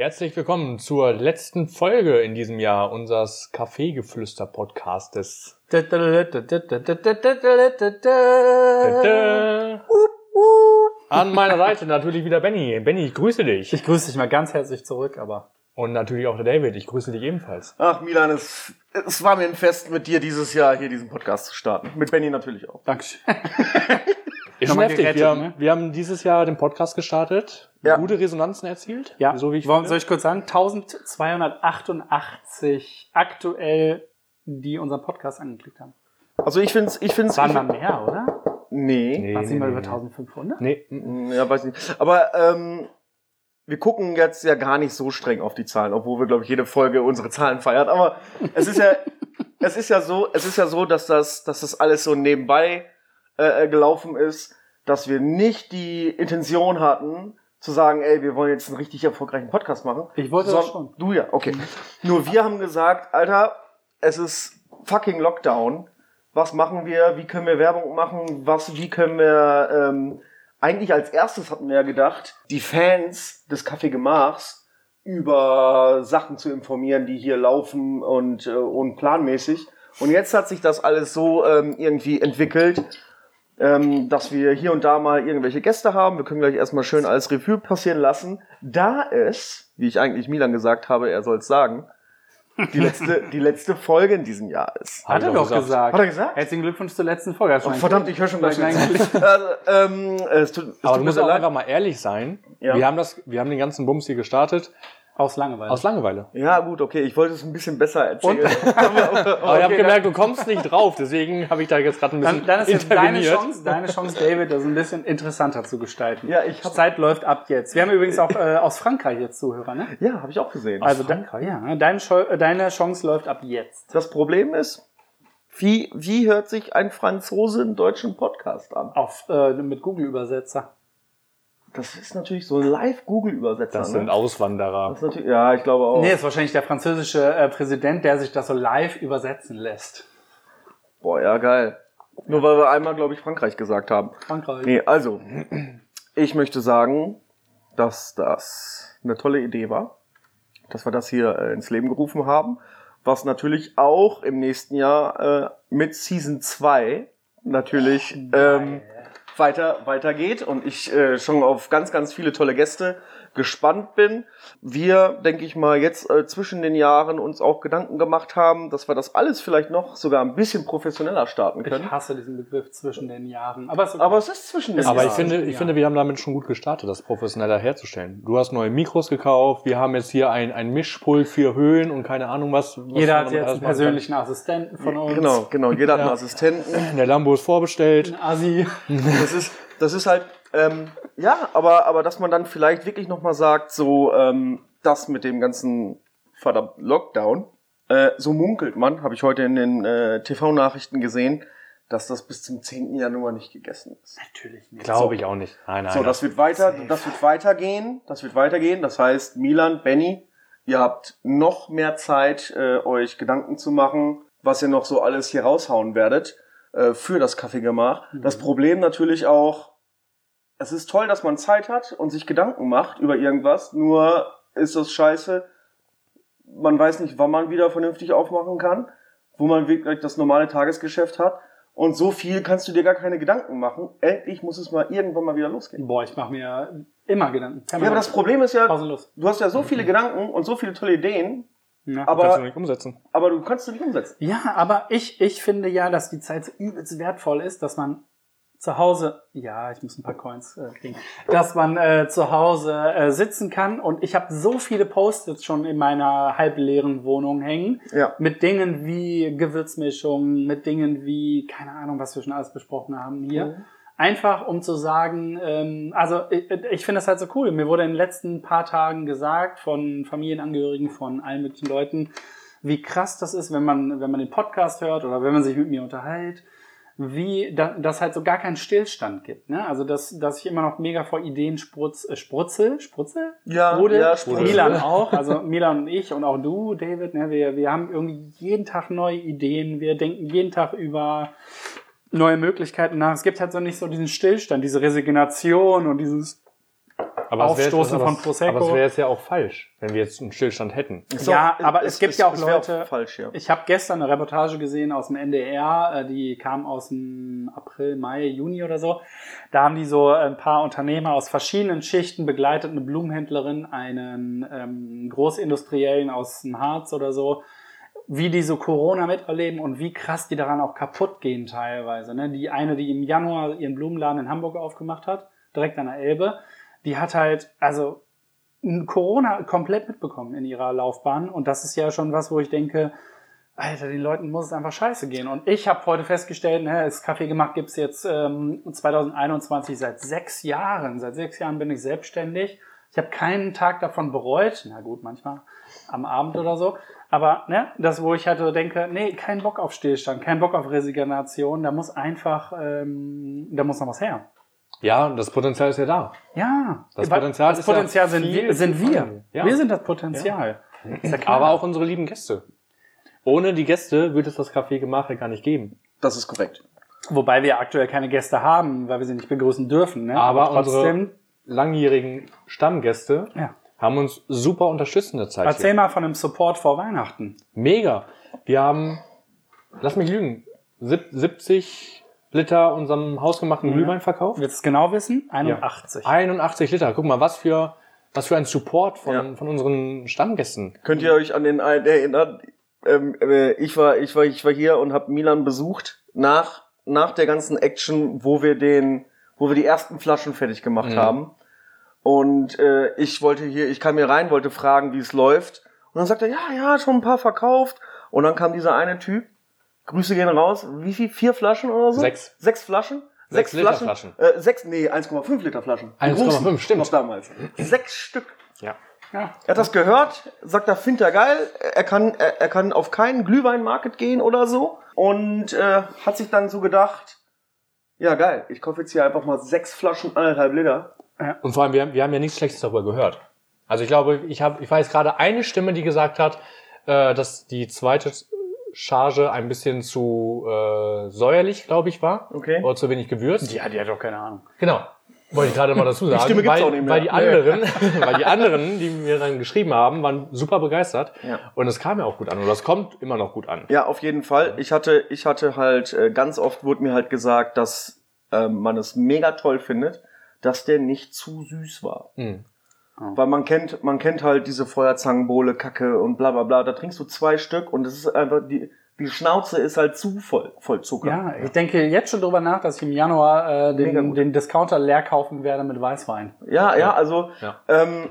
Herzlich willkommen zur letzten Folge in diesem Jahr unseres Kaffeegeflüster-Podcastes. An meiner Seite natürlich wieder Benny. Benny, ich grüße dich. Ich grüße dich mal ganz herzlich zurück, aber. Und natürlich auch der David. Ich grüße dich ebenfalls. Ach, Milan, es, es war mir ein Fest, mit dir dieses Jahr hier diesen Podcast zu starten. Mit Benny natürlich auch. Dankeschön. Ist schon heftig. gerettet, wir, haben, ne? wir haben dieses Jahr den Podcast gestartet. Ja. Gute Resonanzen erzielt. Ja, So wie ich Wollen- finde. soll ich kurz sagen? 1288 aktuell, die unseren Podcast angeklickt haben. Also ich find's, ich find's, Waren ich, mal mehr, oder? nee, Nee, Waren sie nee, mal nee, über nee. 1500? Nee, ja, weiß nicht. Aber ähm, wir gucken jetzt ja gar nicht so streng auf die Zahlen, obwohl wir, glaube ich, jede Folge unsere Zahlen feiern. Aber es ist ja, es ist ja so, es ist ja so, dass das, dass das alles so nebenbei äh, äh, gelaufen ist, dass wir nicht die Intention hatten, zu sagen, ey, wir wollen jetzt einen richtig erfolgreichen Podcast machen. Ich wollte das Son- schon. Du ja, okay. Nur wir haben gesagt, Alter, es ist fucking Lockdown. Was machen wir? Wie können wir Werbung machen? Was, wie können wir, ähm, eigentlich als erstes hatten wir ja gedacht, die Fans des Kaffee Gemachs über Sachen zu informieren, die hier laufen und, äh, und planmäßig. Und jetzt hat sich das alles so ähm, irgendwie entwickelt, ähm, dass wir hier und da mal irgendwelche Gäste haben. Wir können gleich erstmal schön alles Revue passieren lassen. Da es, wie ich eigentlich Milan gesagt habe, er soll es sagen, die letzte, die letzte Folge in diesem Jahr ist. Hat ich er doch gesagt. gesagt. Hat er gesagt? Herzlichen Glückwunsch zur letzten Folge. Oh, verdammt, ich höre schon gleich. Also, ähm, es tut, es Aber tut du musst auch leid. einfach mal ehrlich sein. Ja. Wir haben das, wir haben den ganzen Bums hier gestartet Aus Langeweile. aus Langeweile. Ja, gut, okay, ich wollte es ein bisschen besser erzählen. Aber ich habe Okay, gemerkt, du kommst nicht drauf, deswegen habe ich da jetzt gerade ein bisschen dann, dann ist jetzt deine. Chance, deine Chance, David, das ein bisschen interessanter zu gestalten. Ja, ich hab- Zeit läuft ab jetzt. Wir haben übrigens auch äh, aus Frankreich jetzt Zuhörer, ne? ja, habe ich auch gesehen. Also da, ja, deine, äh, deine Chance läuft ab jetzt. das Problem ist, wie, wie hört sich ein Franzose einen deutschen Podcast an? Auf äh, mit Google-Übersetzer. Das ist natürlich so ein Live-Google-Übersetzer. Das ne? sind Auswanderer. Das ist natürlich, ja, ich glaube auch. Nee, ist wahrscheinlich der französische äh, Präsident, der sich das so live übersetzen lässt. Boah, ja, geil. Nur weil wir einmal, glaube ich, Frankreich gesagt haben. Frankreich. Nee, also, ich möchte sagen, dass das eine tolle Idee war, dass wir das hier äh, ins Leben gerufen haben, was natürlich auch im nächsten Jahr äh, mit Season 2 natürlich ähm, weiter weitergeht. Und ich äh, schon auf ganz, ganz viele tolle Gäste gespannt bin. Wir, denke ich mal, jetzt äh, zwischen den Jahren uns auch Gedanken gemacht haben, dass wir das alles vielleicht noch sogar ein bisschen professioneller starten können. Ich hasse diesen Begriff zwischen den Jahren. Aber, es ist okay. Aber es ist zwischen den Aber ich Jahren. finde, ich Ja. finde, wir haben damit schon gut gestartet, das professioneller herzustellen. Du hast neue Mikros gekauft, wir haben jetzt hier ein, ein Mischpult für Höhen und keine Ahnung was. was jeder hat jetzt einen persönlichen Assistenten von uns. Genau, genau. Jeder hat einen Ja. Assistenten. kann. Der Lambo ist vorbestellt. Ein Assi. Das ist, das ist halt, ähm, ja, aber, aber dass man dann vielleicht wirklich nochmal sagt, so, ähm, das mit dem ganzen verdammt Lockdown, äh, so munkelt man, habe ich heute in den äh, TV-Nachrichten gesehen, dass das bis zum 10. Januar nicht gegessen ist. Natürlich nicht. Glaube ich auch nicht. Nein, nein. So, das wird weiter, das wird weitergehen, das wird weitergehen. Das heißt, Milan, Benny, ihr habt noch mehr Zeit, äh, euch Gedanken zu machen, was ihr noch so alles hier raushauen werdet äh, für das Kaffeegemach. Das Problem natürlich auch, es ist toll, dass man Zeit hat und sich Gedanken macht über irgendwas, nur ist das scheiße, man weiß nicht, wann man wieder vernünftig aufmachen kann, wo man wirklich das normale Tagesgeschäft hat. Und so viel kannst du dir gar keine Gedanken machen. Endlich muss es mal irgendwann mal wieder losgehen. Boah, ich mache mir immer Gedanken. Ja, aber das Problem ist ja, Pausenlos. du hast ja so viele Gedanken und so viele tolle Ideen, Ja. kannst du aber, nicht umsetzen. aber du kannst sie nicht umsetzen. Ja, aber ich, ich finde ja, dass die Zeit so übelst wertvoll ist, dass man zu Hause, ja, ich muss ein paar Coins äh, kriegen, dass man äh, zu Hause äh, sitzen kann und ich habe so viele Post-its schon in meiner halbleeren Wohnung hängen Ja. mit Dingen wie Gewürzmischungen, mit Dingen wie, keine Ahnung, was wir schon alles besprochen haben hier. Mhm. Einfach um zu sagen, ähm, also ich, ich finde das halt so cool. Mir wurde in den letzten paar Tagen gesagt von Familienangehörigen, von allen möglichen Leuten, wie krass das ist, wenn man, wenn man den Podcast hört oder wenn man sich mit mir unterhält, wie da, das halt so gar keinen Stillstand gibt. Ne? Also dass, dass ich immer noch mega vor Ideen sprutz, äh, sprutzel, sprutzel? Ja, Sprudel? ja, sprudel. Milan auch, also Milan und ich und auch du, David, ne? wir, wir haben irgendwie jeden Tag neue Ideen, wir denken jeden Tag über neue Möglichkeiten nach. Es gibt halt so nicht so diesen Stillstand, diese Resignation und dieses Aber es wäre- Aufstoßen von es- Prosecco. Aber es wäre jetzt ja auch falsch, wenn wir jetzt einen Stillstand hätten. Ist Ja, auch- aber es gibt ja auch Leute- falsch, ja. Ich habe gestern eine Reportage gesehen aus dem NDR, äh, die kam aus dem April, Mai, Juni oder so. Da haben die so ein paar Unternehmer aus verschiedenen Schichten begleitet, eine Blumenhändlerin, einen ähm, Großindustriellen aus dem Harz oder so, wie die so Corona miterleben und wie krass die daran auch kaputt gehen teilweise. Ne? Die eine, die im Januar ihren Blumenladen in Hamburg aufgemacht hat, direkt an der Elbe, die hat halt, also Corona komplett mitbekommen in ihrer Laufbahn. Und das ist ja schon was, wo ich denke, Alter, den Leuten muss es einfach scheiße gehen. Und ich habe heute festgestellt, ne, das Kaffee gemacht gibt's jetzt ähm, 2021 seit sechs Jahren. Seit sechs Jahren bin ich selbstständig. Ich habe keinen Tag davon bereut. Na gut, manchmal am Abend oder so. Aber ne, das, wo ich halt so denke, nee, kein Bock auf Stillstand, kein Bock auf Resignation. Da muss einfach, ähm, da muss noch was her. Ja, das Potenzial ist ja da. Ja, Das Potenzial das ist ja Potenzial sind, viel wir, sind wir. Ja. Wir sind das Potenzial. Ist ja. Aber auch unsere lieben Gäste. Ohne die Gäste würde es das Café Gemache gar nicht geben. Das ist korrekt. Wobei wir aktuell keine Gäste haben, weil wir sie nicht begrüßen dürfen. Ne? Aber trotzdem, Langjährigen Stammgäste ja. haben uns super unterstützt in der Zeit. Erzähl Hier. mal von dem Support vor Weihnachten. Mega. Wir haben, lass mich lügen, sieb- 70 Liter unserem hausgemachten Glühwein verkauft. Willst du es genau wissen? 81. 81 Liter. Guck mal, was für, was für ein Support von, Ja. von unseren Stammgästen. Könnt ihr euch an den einen erinnern? Ähm, äh, ich war, ich war, ich war hier und habe Milan besucht nach nach der ganzen Action, wo wir den, wo wir die ersten Flaschen fertig gemacht Mhm. haben. Und äh, ich wollte hier, ich kam hier rein, wollte fragen, wie es läuft. Und dann sagt er, ja, ja, schon ein paar verkauft. Und dann kam dieser eine Typ. Grüße gehen raus. Wie viel? Vier Flaschen oder so? Sechs. Sechs Flaschen? Sechs Liter Flaschen. Äh, sechs, nee, 1,5 Liter Flaschen. Die 1,5, großen, stimmt. Noch damals. Sechs Stück. Ja. Ja. Er hat das gehört, sagt, er findet er geil. Er kann, er, er kann auf keinen Glühweinmarket gehen oder so. Und äh, hat sich dann so gedacht, ja geil, ich kaufe jetzt hier einfach mal sechs Flaschen, anderthalb Liter. Und vor allem, wir, haben- wir haben ja nichts Schlechtes darüber gehört. Also ich glaube, ich habe, ich weiß gerade eine Stimme, die gesagt hat, äh, dass die zweite Charge ein bisschen zu äh, säuerlich, glaube ich, war. Okay. Oder zu wenig gewürzt. Ja, die hat doch keine Ahnung. Genau. Wollte ich gerade mal dazu sagen. Stimme gibt's weil, auch nicht mehr. weil die anderen, weil die anderen, die mir dann geschrieben haben, waren super begeistert. Ja. Und es kam ja auch gut an. Und das kommt immer noch gut an. Ja, auf jeden Fall. Ich hatte, ich hatte halt, äh, ganz oft wurde mir halt gesagt, dass ähm, man es mega toll findet, dass der nicht zu süß war. Mhm. Weil man kennt, man kennt halt diese Feuerzangenbowle, Kacke und bla bla bla. Da trinkst du zwei Stück und es ist einfach, die, die Schnauze ist halt zu voll, voll Zucker. Ja, ich denke jetzt schon drüber nach, dass ich im Januar äh, den, den Discounter leer kaufen werde mit Weißwein. Ja, ja, also Ja. Ähm,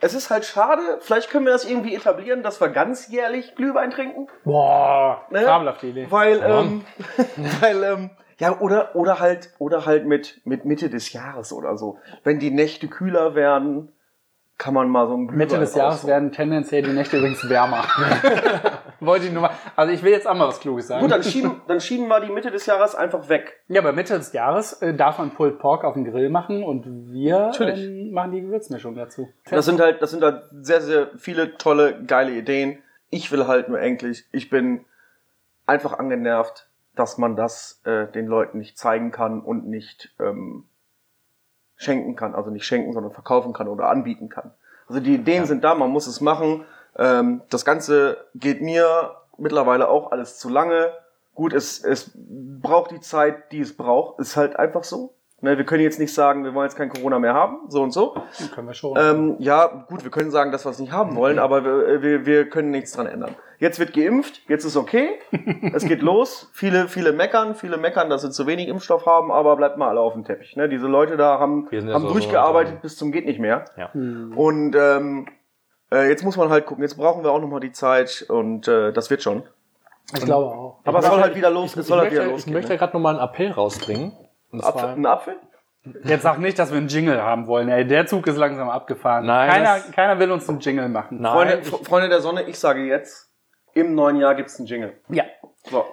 es ist halt schade. Vielleicht können wir das irgendwie etablieren, dass wir ganzjährlich Glühwein trinken. Boah, Ne? fabelhafte Idee. Weil, Ja. ähm, weil, ähm, ja, oder, oder halt, oder halt mit, mit Mitte des Jahres oder so. Wenn die Nächte kühler werden, kann man mal so ein Mitte des Jahres werden tendenziell die Nächte übrigens wärmer. Wollte ich nur mal. Also ich will jetzt auch mal was Kluges sagen. Gut, dann schieben, dann schieben wir die Mitte des Jahres einfach weg. ja, aber Mitte des Jahres äh, darf man Pulled Pork auf dem Grill machen und wir Natürlich. ähm, machen die Gewürzmischung dazu. Das sind halt, das sind halt sehr, sehr viele tolle, geile Ideen. Ich will halt nur endlich, ich bin einfach angenervt, dass man das äh, den Leuten nicht zeigen kann und nicht ähm, schenken kann. Also nicht schenken, sondern verkaufen kann oder anbieten kann. Also die Ideen sind da, man muss es machen. Ähm, das Ganze geht mir mittlerweile auch alles zu lange. Gut, es, es braucht die Zeit, die es braucht. Ist halt einfach so. Ne, wir können jetzt nicht sagen, wir wollen jetzt kein Corona mehr haben, so und so. Dann können wir schon. Ähm, ja, gut, wir können sagen, dass wir es nicht haben wollen, aber wir, wir, wir können nichts dran ändern. Jetzt wird geimpft, jetzt ist okay, es geht los. Viele, viele meckern, viele meckern, dass sie zu wenig Impfstoff haben, aber bleibt mal alle auf dem Teppich. Ne? Diese Leute da haben, ja haben so- durchgearbeitet so- bis zum geht nicht mehr. Ja. Und ähm, äh, jetzt muss man halt gucken, jetzt brauchen wir auch nochmal die Zeit und äh, das wird schon. ich glaube auch. Aber es möchte- soll halt wieder los, es Ich soll halt möchte, wieder ich losgehen. möchte ne? gerade nochmal einen Appell rausbringen. Und Apfel, ein Apfel? Jetzt sag nicht, dass wir einen Jingle haben wollen. Ey, der Zug ist langsam abgefahren. Nein, keiner, keiner will uns einen Jingle machen. Nein, Freunde, ich- Freunde der Sonne, ich sage jetzt, im neuen Jahr gibt's einen Jingle. Ja. So.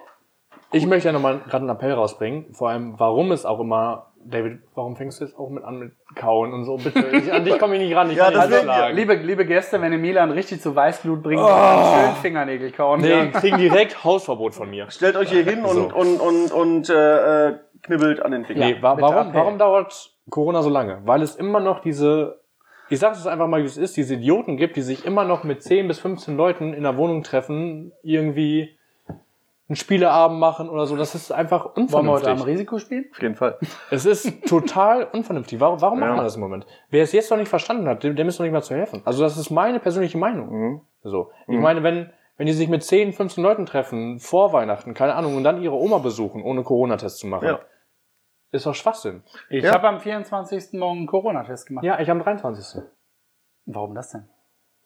Ich möchte ja nochmal gerade einen Appell rausbringen, vor allem, warum es auch immer, David, warum fängst du jetzt auch mit an mit Kauen und so, bitte? Ich, an dich komme ich nicht ran, ich Ja, kann das nicht schlagen. Liebe, liebe Gäste, wenn ihr Milan richtig zu Weißblut bringt, oh. schön Fingernägel kauen. Nee, die kriegen direkt Hausverbot von mir. Stellt euch hier hin und, So. und, und, und äh, äh, knibbelt an den Fingern. Nee, wa warum, warum dauert, Corona so lange? Weil es immer noch diese, ich sage es einfach mal, wie es ist, diese Idioten gibt, die sich immer noch mit 10 bis 15 Leuten in der Wohnung treffen, irgendwie einen Spieleabend machen oder so. Das ist einfach Wollen wir heute am unvernünftig. Risiko spielen? Auf jeden Fall. Es ist total unvernünftig. Warum, warum macht Ja. man das im Moment? Wer es jetzt noch nicht verstanden hat, dem, dem ist noch nicht mal zu helfen. Also das ist meine persönliche Meinung. Mhm. So. Ich meine, wenn, wenn die sich mit 10, 15 Leuten treffen, vor Weihnachten, keine Ahnung, und dann ihre Oma besuchen, ohne Corona-Test zu machen, Ja. Ist doch Schwachsinn. Ich Ja. habe am 24. morgen einen Corona-Test gemacht. Ja, ich am 23. Warum das denn?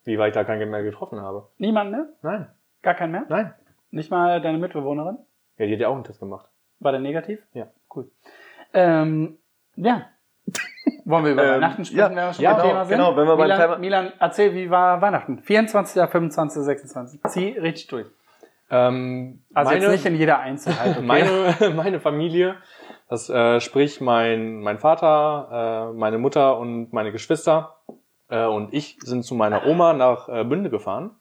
Wie, weil ich da keinen mehr getroffen habe. Niemand mehr? Nein, Gar keinen mehr? nein. Nicht mal deine Mitbewohnerin? Ja, die hat ja auch einen Test gemacht. War der negativ? Ja. Cool. Ähm, ja. Wollen wir über Ähm, Weihnachten sprechen, ja. wenn wir schon Ja, beim genau, Thema sind? genau, wenn wir beim Milan, Thema- Milan, erzähl, wie war Weihnachten? 24., 25., 26. Zieh richtig durch. Ähm, Also meine, jetzt nicht in jeder Einzelheit, okay? meine, meine Familie, das äh, sprich mein, mein Vater, äh, meine Mutter und meine Geschwister äh, und ich sind zu meiner Oma nach äh, Bünde gefahren,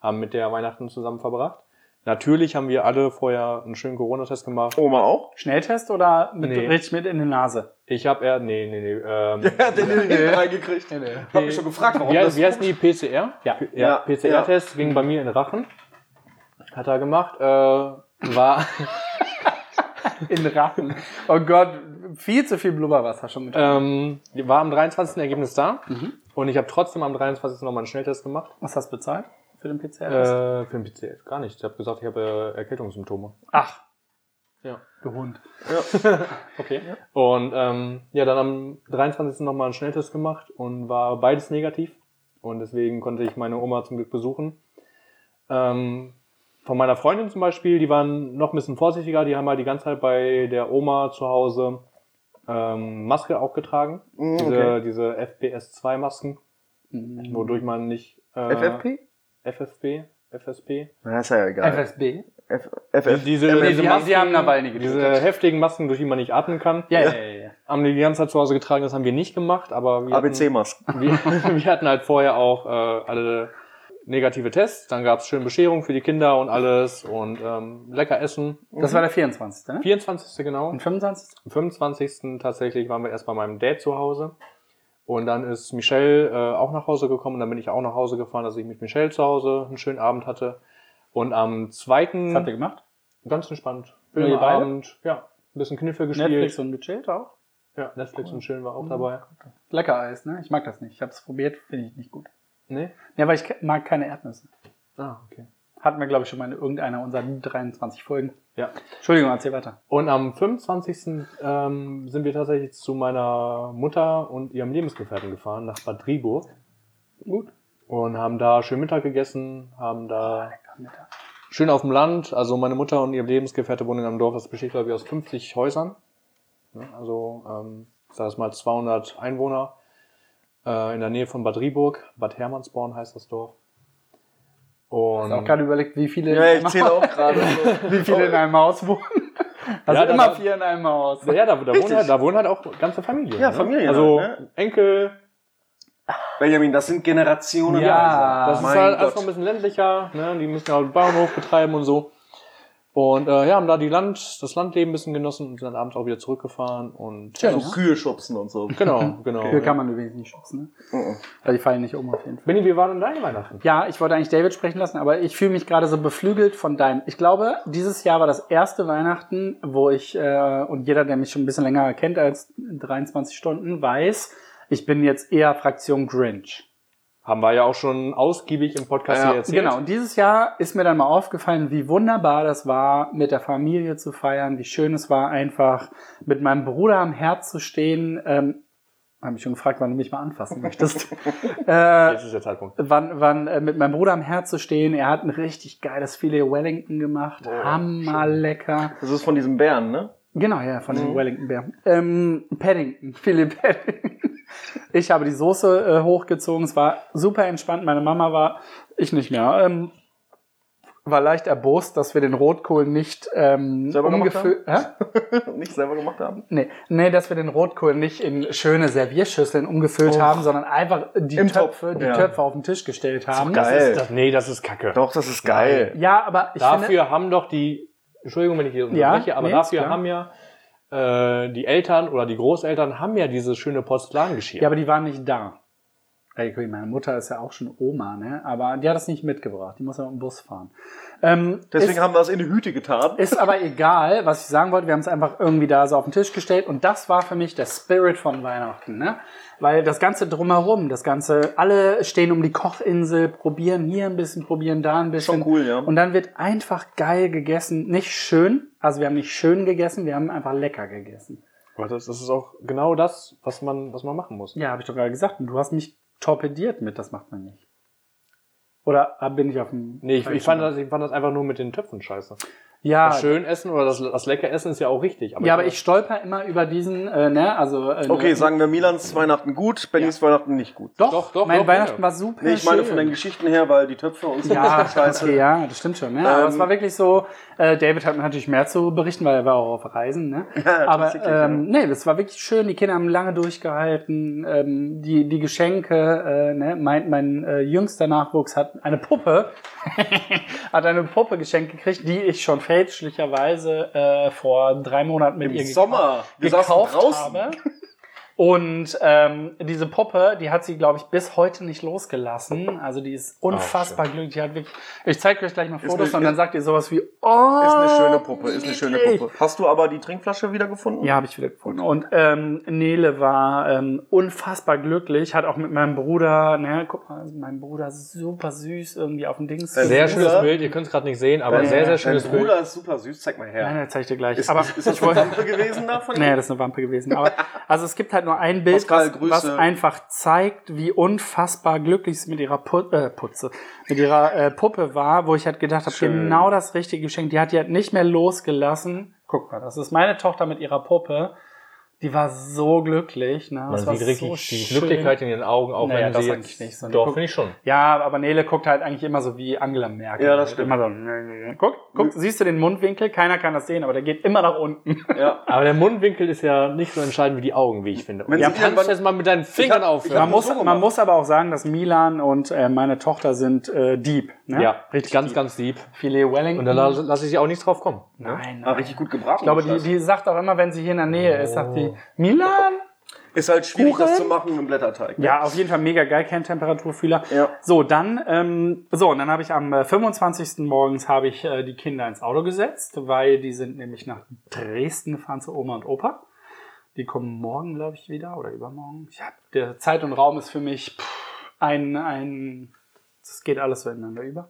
haben mit der Weihnachten zusammen verbracht. Natürlich haben wir alle vorher einen schönen Corona-Test gemacht. Oma auch? Schnelltest oder mit, Nee. richtig mit in die Nase? Ich habe eher, nee, nee, nee. Ähm, Er hat den hinten reingekriegt. Hab mich schon gefragt, warum wie, das... wie heißt die PCR? Ja. Ja, PCR-Test ging bei mir in den Rachen. Hat er gemacht. Äh, war In Rachen. Oh Gott, viel zu viel Blubberwasser schon mit. Ähm, war am 23. Ergebnis da Mhm. und ich habe trotzdem am 23. nochmal einen Schnelltest gemacht. Was hast du bezahlt für den PCR? Äh, für den PCR gar nicht. Ich habe gesagt, ich habe äh, Erkältungssymptome. Ach, Ja. du Hund. Okay. Und ähm, ja, dann am 23. nochmal einen Schnelltest gemacht und war beides negativ. Und deswegen konnte ich meine Oma zum Glück besuchen. Ähm, von meiner Freundin zum Beispiel, die waren noch ein bisschen vorsichtiger. Die haben halt die ganze Zeit bei der Oma zu Hause ähm, Maske auch getragen. Mm, Diese, okay. diese FPS2-Masken, Mhm. wodurch man nicht... Äh, FFP? FFP? FSP? Na, ist ja egal. FSB? F FF Diese, diese die haben- die haben Nawalny Masken, getötet. diese heftigen Masken, durch die man nicht atmen kann, Ja, ja, ja. ja. haben die die ganze Zeit zu Hause getragen. Das haben wir nicht gemacht, aber wir, hatten, ABC-Masken. wir, wir hatten halt vorher auch äh, alle negative Tests. Dann gab's schön Bescherung für die Kinder und alles und ähm, lecker essen. Das war der 24. Ne? 24. genau. Und 25. Am 25. tatsächlich waren wir erst bei meinem Dad zu Hause. Und dann ist Michelle äh, auch nach Hause gekommen. Und dann bin ich auch nach Hause gefahren, dass ich mit Michelle zu Hause einen schönen Abend hatte. Und am zweiten Was habt ihr gemacht? ganz entspannt. Filmabend, ja, ein bisschen Kniffel gespielt. Netflix und gechillt auch? Ja, Netflix und Chillen war auch dabei. Lecker Eis, ne? Ich mag das nicht. Ich habe es probiert, finde ich nicht gut. Nee? Ja, weil ich mag keine Erdnüsse. Ah, okay. Hatten wir, glaube ich, schon mal in irgendeiner unserer 23 Folgen. Ja. Entschuldigung, erzähl weiter. Und am 25. Ähm, sind wir tatsächlich zu meiner Mutter und ihrem Lebensgefährten gefahren, nach Bad Driburg. Gut. Und haben da schön Mittag gegessen, haben da Lecker Mittag. schön auf dem Land. Also meine Mutter und ihr Lebensgefährte wohnen in einem Dorf, das besteht, glaube ich, aus 50 Häusern. Also, ähm, ich sag das mal, 200 Einwohner äh, in der Nähe von Bad Driburg. Bad Hermannsborn heißt das Dorf. Und Ich habe auch gerade überlegt, wie viele, Ja, in ich einem zähle Haus- auch gerade. So. wie viele in einem Haus wohnen. Also Ja, da- immer da- vier in einem Haus. ja, da, da, wohnen halt, da wohnen halt auch ganze Familien. Ja, ne? Familien Also halt, ne? Enkel, Benjamin, das sind Generationen. Ja. Das ist mein halt alles Gott. noch ein bisschen ländlicher, ne? die müssen ja halt Bauernhof betreiben und so. Und äh, ja, haben da die Land, das Landleben ein bisschen genossen und sind dann abends auch wieder zurückgefahren und Schön. So Kühe schubsen und so. genau, genau. Kühe kann man übrigens nicht schützen, ne? Mhm. Weil die fallen nicht um auf jeden Fall. Benni, wie war denn deine Weihnachten? Ja, ich wollte eigentlich David sprechen lassen, aber ich fühle mich gerade so beflügelt von deinem. Ich glaube, dieses Jahr war das erste Weihnachten, wo ich, äh, und jeder, der mich schon ein bisschen länger kennt als 23 Stunden, weiß, ich bin jetzt eher Fraktion Grinch. Haben wir ja auch schon ausgiebig im Podcast Ja, hier erzählt. Genau, und dieses Jahr ist mir dann mal aufgefallen, wie wunderbar das war, mit der Familie zu feiern, wie schön es war, einfach mit meinem Bruder am Herz zu stehen. Ähm, habe mich schon gefragt, wann du mich mal anfassen möchtest. äh, Jetzt ist der Zeitpunkt. wann, wann äh, mit meinem Bruder am Herz zu stehen. Er hat ein richtig geiles Filet Wellington gemacht. Oh, Hammer lecker. Das ist von diesem Bären, ne? Genau, ja, von den Mhm. Wellington Bären. Ähm, Paddington, Filet Paddington. Ich habe die Soße äh, hochgezogen. Es war super entspannt. Meine Mama war, ich nicht mehr, ähm, war leicht erbost, dass wir den Rotkohl nicht ähm, Selber umgefüllt. Hä? Nicht selber gemacht haben. Nee, nee, dass wir den Rotkohl nicht in schöne Servierschüsseln umgefüllt Och. haben, sondern einfach die Im Töpfe, Topf, die ja. Töpfe auf den Tisch gestellt haben. geil. Das ist, das, nee, das ist Kacke. Doch, das ist geil. Ja, aber ich finde, dafür haben doch die, Entschuldigung, wenn ich hier unterbreche, Ja, aber nee, dafür haben ja äh, die Eltern oder die Großeltern haben ja dieses schöne Porzellangeschirr. Ja, aber die waren nicht da. Meine Mutter ist ja auch schon Oma, ne? Aber die hat das nicht mitgebracht. Die muss ja mit dem Bus fahren. Ähm, Deswegen ist, haben wir es in die Hüte getan. ist aber egal, was ich sagen wollte. Wir haben es einfach irgendwie da so auf den Tisch gestellt und das war für mich der Spirit von Weihnachten, ne? Weil das Ganze drumherum, das Ganze, alle stehen um die Kochinsel, probieren hier ein bisschen, probieren da ein bisschen. Schon cool, ja. Und dann wird einfach geil gegessen. Nicht schön, also wir haben nicht schön gegessen, wir haben einfach lecker gegessen. Aber das, das ist auch genau das, was man, was man machen muss. Ja, habe ich doch gerade gesagt. Und du hast mich torpediert mit, das macht man nicht. Oder bin ich auf dem. Nee, ich, ich, fand das, ich fand das einfach nur mit den Töpfen scheiße. Ja, Das schön essen oder das, das lecker essen ist ja auch richtig. ja, aber ich stolper immer über diesen, äh, ne, also. Äh, Okay, ne, sagen wir Milans Weihnachten gut, Bennys Weihnachten nicht gut. Doch, Doch, doch, mein doch, Weihnachten ja. war super. Nee, ich meine schön. von den Geschichten her, weil die Töpfe und so Ja, scheiße. okay, ja, das stimmt schon. Ne? Aber Ähm, es war wirklich so, äh, David hat mir natürlich mehr zu berichten, weil er war auch auf Reisen. Ne? Aber tatsächlich, ähm, nee, das war wirklich schön. Die Kinder haben lange durchgehalten. Ähm, die, die Geschenke, äh, ne? mein, mein äh, jüngster Nachwuchs hat eine Puppe, hat eine Puppe geschenkt gekriegt, die ich schon fälschlicherweise äh, vor drei Monaten mit Im ihr Sommer. Wir gekauft habe. Und ähm, diese Puppe, die hat sie, glaube ich, bis heute nicht losgelassen. Also die ist unfassbar glücklich. Die hat wirklich, ich zeige euch gleich mal Fotos eine- und dann sagt ihr sowas wie, oh, Ist eine schöne Puppe, ist eine schöne. Puppe. Hast du aber die Trinkflasche wieder gefunden? Ja, habe ich wieder gefunden. Und ähm, Nele war ähm, unfassbar glücklich, hat auch mit meinem Bruder, ne, guck mal, mein Bruder super süß irgendwie auf dem Dings. Sehr Bruder? schönes Bild, ihr könnt es gerade nicht sehen, aber Dein- sehr, sehr Dein schönes Bild. Bruder ist super süß, zeig mal her. Nein, das zeige ich dir gleich. Ist, aber ist, ist das eine Wampe gewesen da von ihm? Nee, das ist eine Wampe gewesen. Aber also es gibt halt nur ein Bild, Pascal, was, was einfach zeigt, wie unfassbar glücklich sie mit ihrer Put äh, Putze, mit ihrer äh, Puppe war, wo ich halt gedacht habe, genau das richtige Geschenk. Die hat die halt nicht mehr losgelassen. Guck mal, das ist meine Tochter mit ihrer Puppe. Die war so glücklich. Ne? Man Das war sieht richtig so die schön. Glücklichkeit in ihren Augen, auch Naja, wenn das sie eigentlich jetzt... nicht so. Doch, finde ich schon. Ja, aber Nele guckt halt eigentlich immer so wie Angela Merkel. Ja, das stimmt. Immer so. Guck, guck, siehst du den Mundwinkel? Keiner kann das sehen, aber der geht immer nach unten. Ja. Aber der Mundwinkel ist ja nicht so entscheidend wie die Augen, wie ich finde. Wenn ja, sie kannst jetzt mal mit deinen Fingern hab- aufhören. ich Man muss, man muss aber auch sagen, dass Milan und äh, meine Tochter sind äh, Dieb. Ne? ja, richtig ganz, deep. ganz deep. Filet Wellington. Und dann lasse ich sie auch nicht drauf kommen. nein, Ah, nein. richtig gut gebraten. Ich glaube, die, die sagt auch immer, wenn sie hier in der Nähe ist, sagt die, Milan? ist halt schwierig, das Kuchen? zu machen im Blätterteig. ne? Ja, auf jeden Fall mega geil, kein Temperaturfühler. Ja. So, dann, ähm, so, und dann habe ich am äh, 25. morgens habe ich äh, die Kinder ins Auto gesetzt, weil die sind nämlich nach Dresden gefahren zu Oma und Opa. Die kommen morgen, glaube ich, wieder oder übermorgen. Ja, der Zeit und Raum ist für mich pff, ein, ein, das geht alles so ineinander über.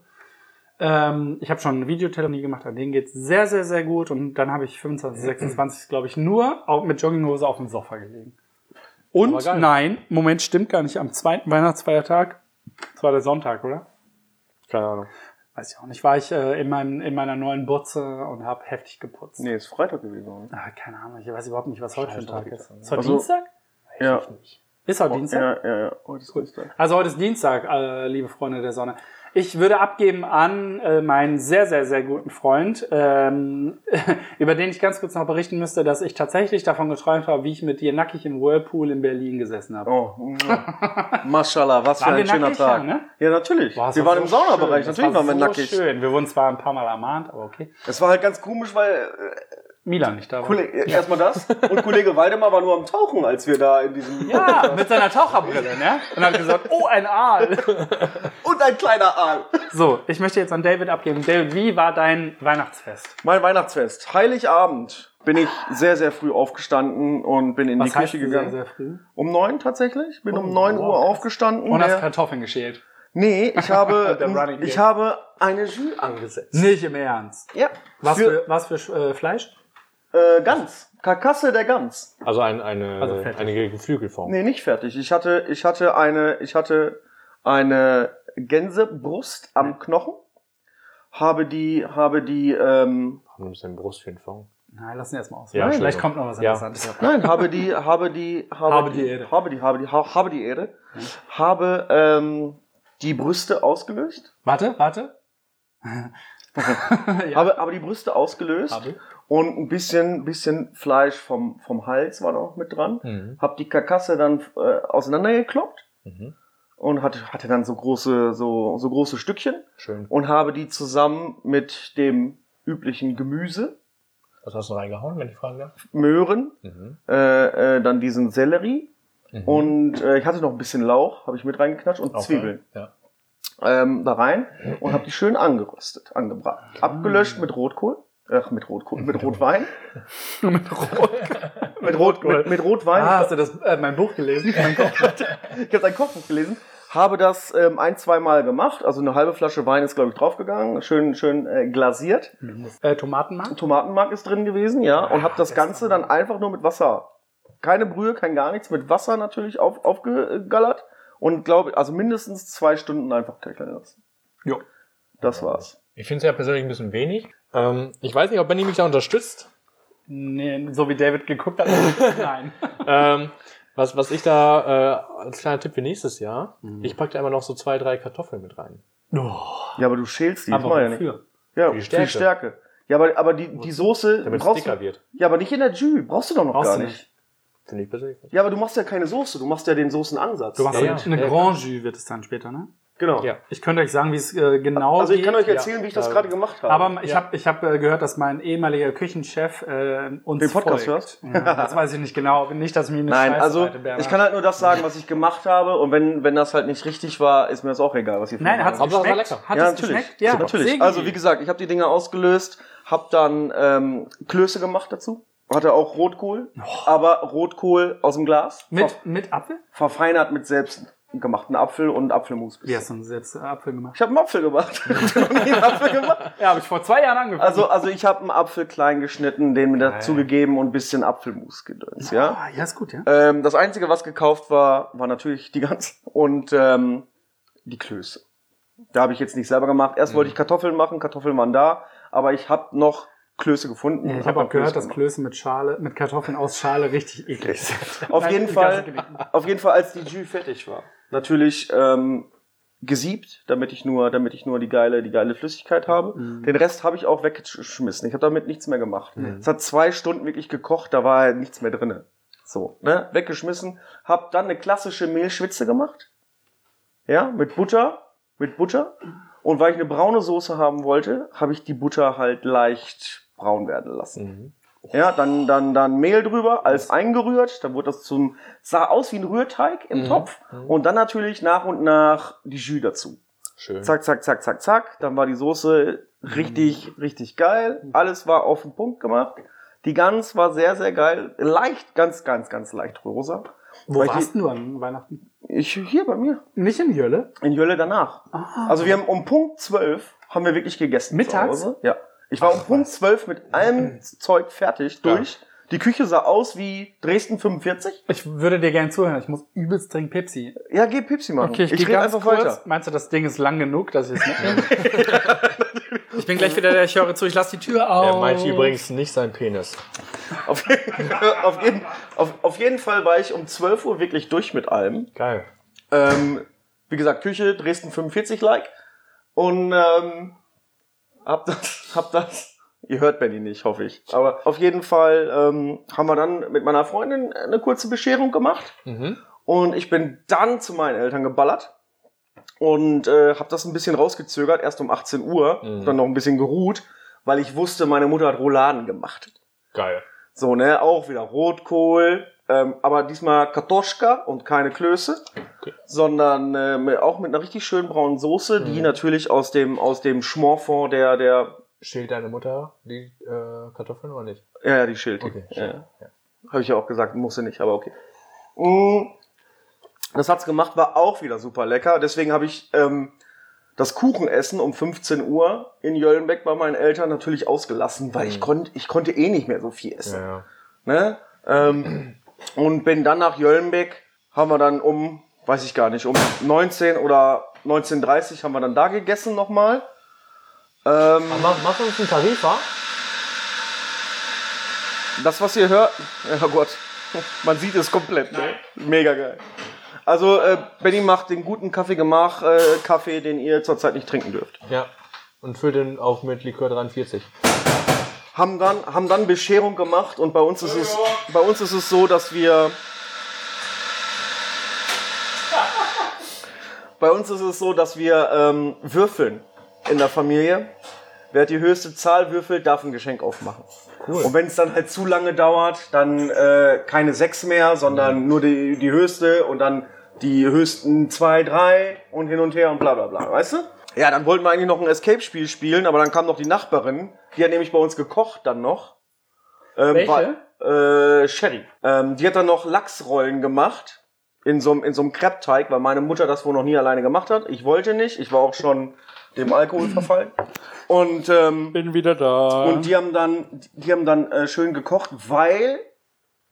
Ähm, ich habe schon eine Videotelefonie gemacht, an denen geht's sehr, sehr, sehr gut. Und dann habe ich 25, 26, glaube ich, nur auch mit Jogginghose auf dem Sofa gelegen. Und nein, Moment, stimmt gar nicht. Am zweiten Weihnachtsfeiertag, das war der Sonntag, oder? Keine Ahnung. Weiß ich auch nicht. War ich äh, in, meinem, in meiner neuen Butze und habe heftig geputzt. Nee, ist Freitag gewesen. Ah, keine Ahnung, ich weiß überhaupt nicht, was heute für ein Tag ist. Ist heute Also- Dienstag? Ja. Ist heute Dienstag? Ja, ja, ja. Heute ist Dienstag. Also heute ist Dienstag, äh, liebe Freunde der Sonne. Ich würde abgeben an äh, meinen sehr, sehr, sehr guten Freund, ähm, über den ich ganz kurz noch berichten müsste, dass ich tatsächlich davon geträumt habe, wie ich mit dir nackig im Whirlpool in Berlin gesessen habe. Oh, mua. Mashallah, was für Waren ein wir schöner nackig? Tag. Ja, ne? Ja, natürlich. Boah, wir war waren im so Saunabereich, schön. Das natürlich war waren wir so nackig. schön. Wir wurden zwar ein paar Mal ermahnt, aber okay. Es war halt ganz komisch, weil äh, Milan nicht da war. Kollege, erstmal das und Kollege Waldemar war nur am Tauchen, als wir da in diesem Ja, mit seiner Taucherbrille, ne? Und hat gesagt, oh, ein Aal. und ein kleiner Aal. So, ich möchte jetzt an David abgeben. David, wie war dein Weihnachtsfest? Mein Weihnachtsfest. Heiligabend bin ich sehr, sehr früh aufgestanden und bin in Was die heißt Küche sehr, gegangen. sehr früh? Um neun tatsächlich. Bin um Oh, neun wow, Uhr aufgestanden. Und hast Kartoffeln geschält. nee, ich habe, ich habe eine Jus angesetzt. Nicht im Ernst. Ja. Was für, für, was für äh, Fleisch? Äh, Gans. Karkasse der Gans. Also ein, eine, Also eine Geflügelform. Nee, nicht fertig. Ich hatte, ich hatte eine, ich hatte eine Gänsebrust am Knochen. Habe die, habe die, ähm, Warum nimmst du denn Brust für einen Fond? Nein, lass ihn erstmal aus. Ja, Vielleicht kommt noch was Ja. Interessantes. Nein, habe die, habe die, habe, Habe die Ehre. habe die, habe die, ha- habe die Ehre, habe ähm, die Brüste ausgelöst, Warte, warte. ja. habe, habe die Brüste ausgelöst Habe. Und ein bisschen, bisschen Fleisch vom, vom Hals war noch mit dran, Mhm. habe die Karkasse dann äh, auseinandergekloppt Mhm. und hatte, hatte dann so große, so, so große Stückchen Schön. und habe die zusammen mit dem üblichen Gemüse Was hast du reingehauen, wenn ich fragen darf? Möhren, Mhm. äh, äh, dann diesen Sellerie und äh, ich hatte noch ein bisschen Lauch, habe ich mit reingeknatscht und Zwiebeln Ja. ähm, da rein und habe die schön angeröstet, angebraten. Abgelöscht mit Rotkohl. Ach, mit Rotkohl, mit Rotwein. Mit Rot. Mit, Rot, mit, mit Rotwein. Ah, hast du das, äh, mein Buch gelesen? Mein. Ich habe dein Kochbuch gelesen. Habe das ähm, ein, zwei Mal gemacht. Also eine halbe Flasche Wein ist, glaube ich, draufgegangen. Schön, schön äh, glasiert. äh, Tomatenmark? Tomatenmark ist drin gewesen, ja. Und habe das Ganze dann einfach nur mit Wasser. Keine Brühe, kein gar nichts. Mit Wasser natürlich auf, aufgegallert. Und glaube, also mindestens zwei Stunden einfach köcheln lassen. Jo. Das war's. Ich finde es ja persönlich ein bisschen wenig. Ähm, ich weiß nicht, ob Benny mich da unterstützt. Nee, so wie David geguckt hat. Nein. ähm, was, was ich da äh, als kleiner Tipp für nächstes Jahr, ich packe da immer noch so zwei, drei Kartoffeln mit rein. Ja, aber du schälst die. Aber ja nicht. Ja, Für die für die Stärke. Stärke. Ja, aber, aber die, die Soße Damit es brauchst dicker du. wird. Ja, aber nicht in der Jus. Brauchst du doch noch Brauchst gar nicht. nicht. Finde ich persönlich. Ja, aber du machst ja keine Soße. Du machst ja den Soßenansatz. Du machst Ja, eine ja. Grand Jus wird es dann später, ne? Genau. Ja. Ich könnte euch sagen, wie es äh, genau Also ich kann geht. euch erzählen, wie ich das Ja. gerade gemacht habe. Aber ich Ja. habe ich hab, äh, gehört, dass mein ehemaliger Küchenchef äh, uns Den Podcast folgt. Ja, das weiß ich nicht genau. Nicht, dass ich mir eine Nein, Scheiße also ich kann halt nur das sagen, was ich gemacht habe. Und wenn, wenn das halt nicht richtig war, ist mir das auch egal, was ihr Nein, hat es geschmeckt? lecker. Hat ja, es natürlich. geschmeckt? Ja, natürlich. sehr Also wie gesagt, ich habe die Dinge ausgelöst, habe dann ähm, Klöße gemacht dazu. Hatte auch Rotkohl, aber Rotkohl aus dem Glas. Mit, mit Apfel? verfeinert mit selbst gemachten Apfel und Apfelmus. Wie hast du denn selbst Apfel gemacht? Ich habe einen Apfel gemacht. Einen Apfel gemacht. Ja, habe ich vor zwei Jahren angefangen. Also, also ich habe einen Apfel klein geschnitten, den mir dazu gegeben und ein bisschen Apfelmus gedöns, ja. ah, ja, ist gut, ja. Ähm, das Einzige, was gekauft war, war natürlich die Gans und ähm, die Klöße. Da habe ich jetzt nicht selber gemacht. Erst wollte ich Kartoffeln machen, Kartoffeln waren da, aber ich habe noch Klöße gefunden. Ja, ich hab habe auch gehört, dass gemacht. Klöße mit Schale, mit Kartoffeln aus Schale richtig eklig sind. Auf jeden Fall, auf jeden Fall, als die Jus fertig war, natürlich ähm, gesiebt, damit ich nur, damit ich nur die geile, die geile Flüssigkeit habe. Den Rest habe ich auch weggeschmissen. Ich habe damit nichts mehr gemacht. Es hat zwei Stunden wirklich gekocht, da war nichts mehr drinne. So, ne, weggeschmissen. Hab dann eine klassische Mehlschwitze gemacht. Ja, mit Butter, mit Butter. Und weil ich eine braune Soße haben wollte, habe ich die Butter halt leicht braun werden lassen. Ja, dann, dann, dann Mehl drüber, alles eingerührt, dann wurde das zum, sah aus wie ein Rührteig im Topf. Und dann natürlich nach und nach die Jus dazu. Schön. Zack, zack, zack, zack, zack. Dann war die Soße richtig, richtig geil. Alles war auf den Punkt gemacht. Die Gans war sehr, sehr geil. Leicht, ganz, ganz, ganz leicht rosa. Wo Weil warst du an Weihnachten? Ich, hier bei mir. Nicht in Jölle? In Jölle danach. Ah. Also wir haben um Punkt 12 haben wir wirklich gegessen. Mittags? Ja. Ich war um Punkt 12 mit allem Zeug fertig durch. Die Küche sah aus wie Dresden 45. Ich würde dir gerne zuhören. Ich muss übelst dringend Pepsi. Ja, geh Pipsi machen. Okay, ich, ich gehe einfach kurz. weiter. Meinst du, das Ding ist lang genug, dass ich es mitnehme? ich bin gleich wieder der, ich höre zu, ich lasse die Tür auf. Er meint übrigens nicht sein Penis. Auf, auf, jeden, auf, auf jeden Fall war ich um 12 Uhr wirklich durch mit allem. Geil. Ähm, wie gesagt, Küche Dresden 45 like. Und ähm, hab das, hab das. Ihr hört Benny nicht, hoffe ich. Aber auf jeden Fall ähm, haben wir dann mit meiner Freundin eine kurze Bescherung gemacht. Mhm. Und ich bin dann zu meinen Eltern geballert und äh, habe das ein bisschen rausgezögert, erst um 18 Uhr, Mhm. dann noch ein bisschen geruht, weil ich wusste, meine Mutter hat Rouladen gemacht. Geil. So, ne, auch wieder Rotkohl, ähm, aber diesmal Kartoschka und keine Klöße, Okay. sondern äh, mit- auch mit einer richtig schönen braunen Soße, die Mhm. natürlich aus dem aus dem Schmorfond der der Schält deine Mutter die äh, Kartoffeln oder nicht? ja, ja die Schild. Okay, ja. Ja. Habe ich ja auch gesagt, musste nicht, aber okay. Mm, Das hat's gemacht, war auch wieder super lecker. Deswegen habe ich ähm, das Kuchenessen um 15 Uhr in Jöllenbeck bei meinen Eltern natürlich ausgelassen, weil ich Mhm. konnte ich konnte eh nicht mehr so viel essen. Ja. Ne? Ähm, und bin dann nach Jöllenbeck, haben wir dann um, weiß ich gar nicht, um 19 oder 19.30 haben wir dann da gegessen nochmal. Ähm, Mach, mach uns einen Tarifer. das, was ihr hört, ja Gott, man sieht es komplett. Ne? Mega geil. Also äh, Benny macht den guten Kaffeegemach, äh, Kaffee, den ihr zurzeit nicht trinken dürft. Ja. Und füll den auf mit Likör 43. haben dann, haben dann Bescherung gemacht und bei uns ist es, bei uns ist es so, dass wir, bei uns ist es so, dass wir ähm, würfeln in der Familie. Wer die höchste Zahl würfelt, darf ein Geschenk aufmachen. Cool. Und wenn es dann halt zu lange dauert, dann äh, keine sechs mehr, sondern nur die, die höchste und dann die höchsten zwei, drei und hin und her und bla bla bla, weißt du? Ja, dann wollten wir eigentlich noch ein Escape-Spiel spielen, aber dann kam noch die Nachbarin, die hat nämlich bei uns gekocht dann noch. Ähm, Welche? War, äh, Sherry. Ähm, die hat dann noch Lachsrollen gemacht in so einem in so einem Kreppteig, weil meine Mutter das wohl noch nie alleine gemacht hat. Ich wollte nicht, ich war auch schon dem Alkohol verfallen. Und ähm, Bin wieder da. und die haben dann, die haben dann äh, schön gekocht, weil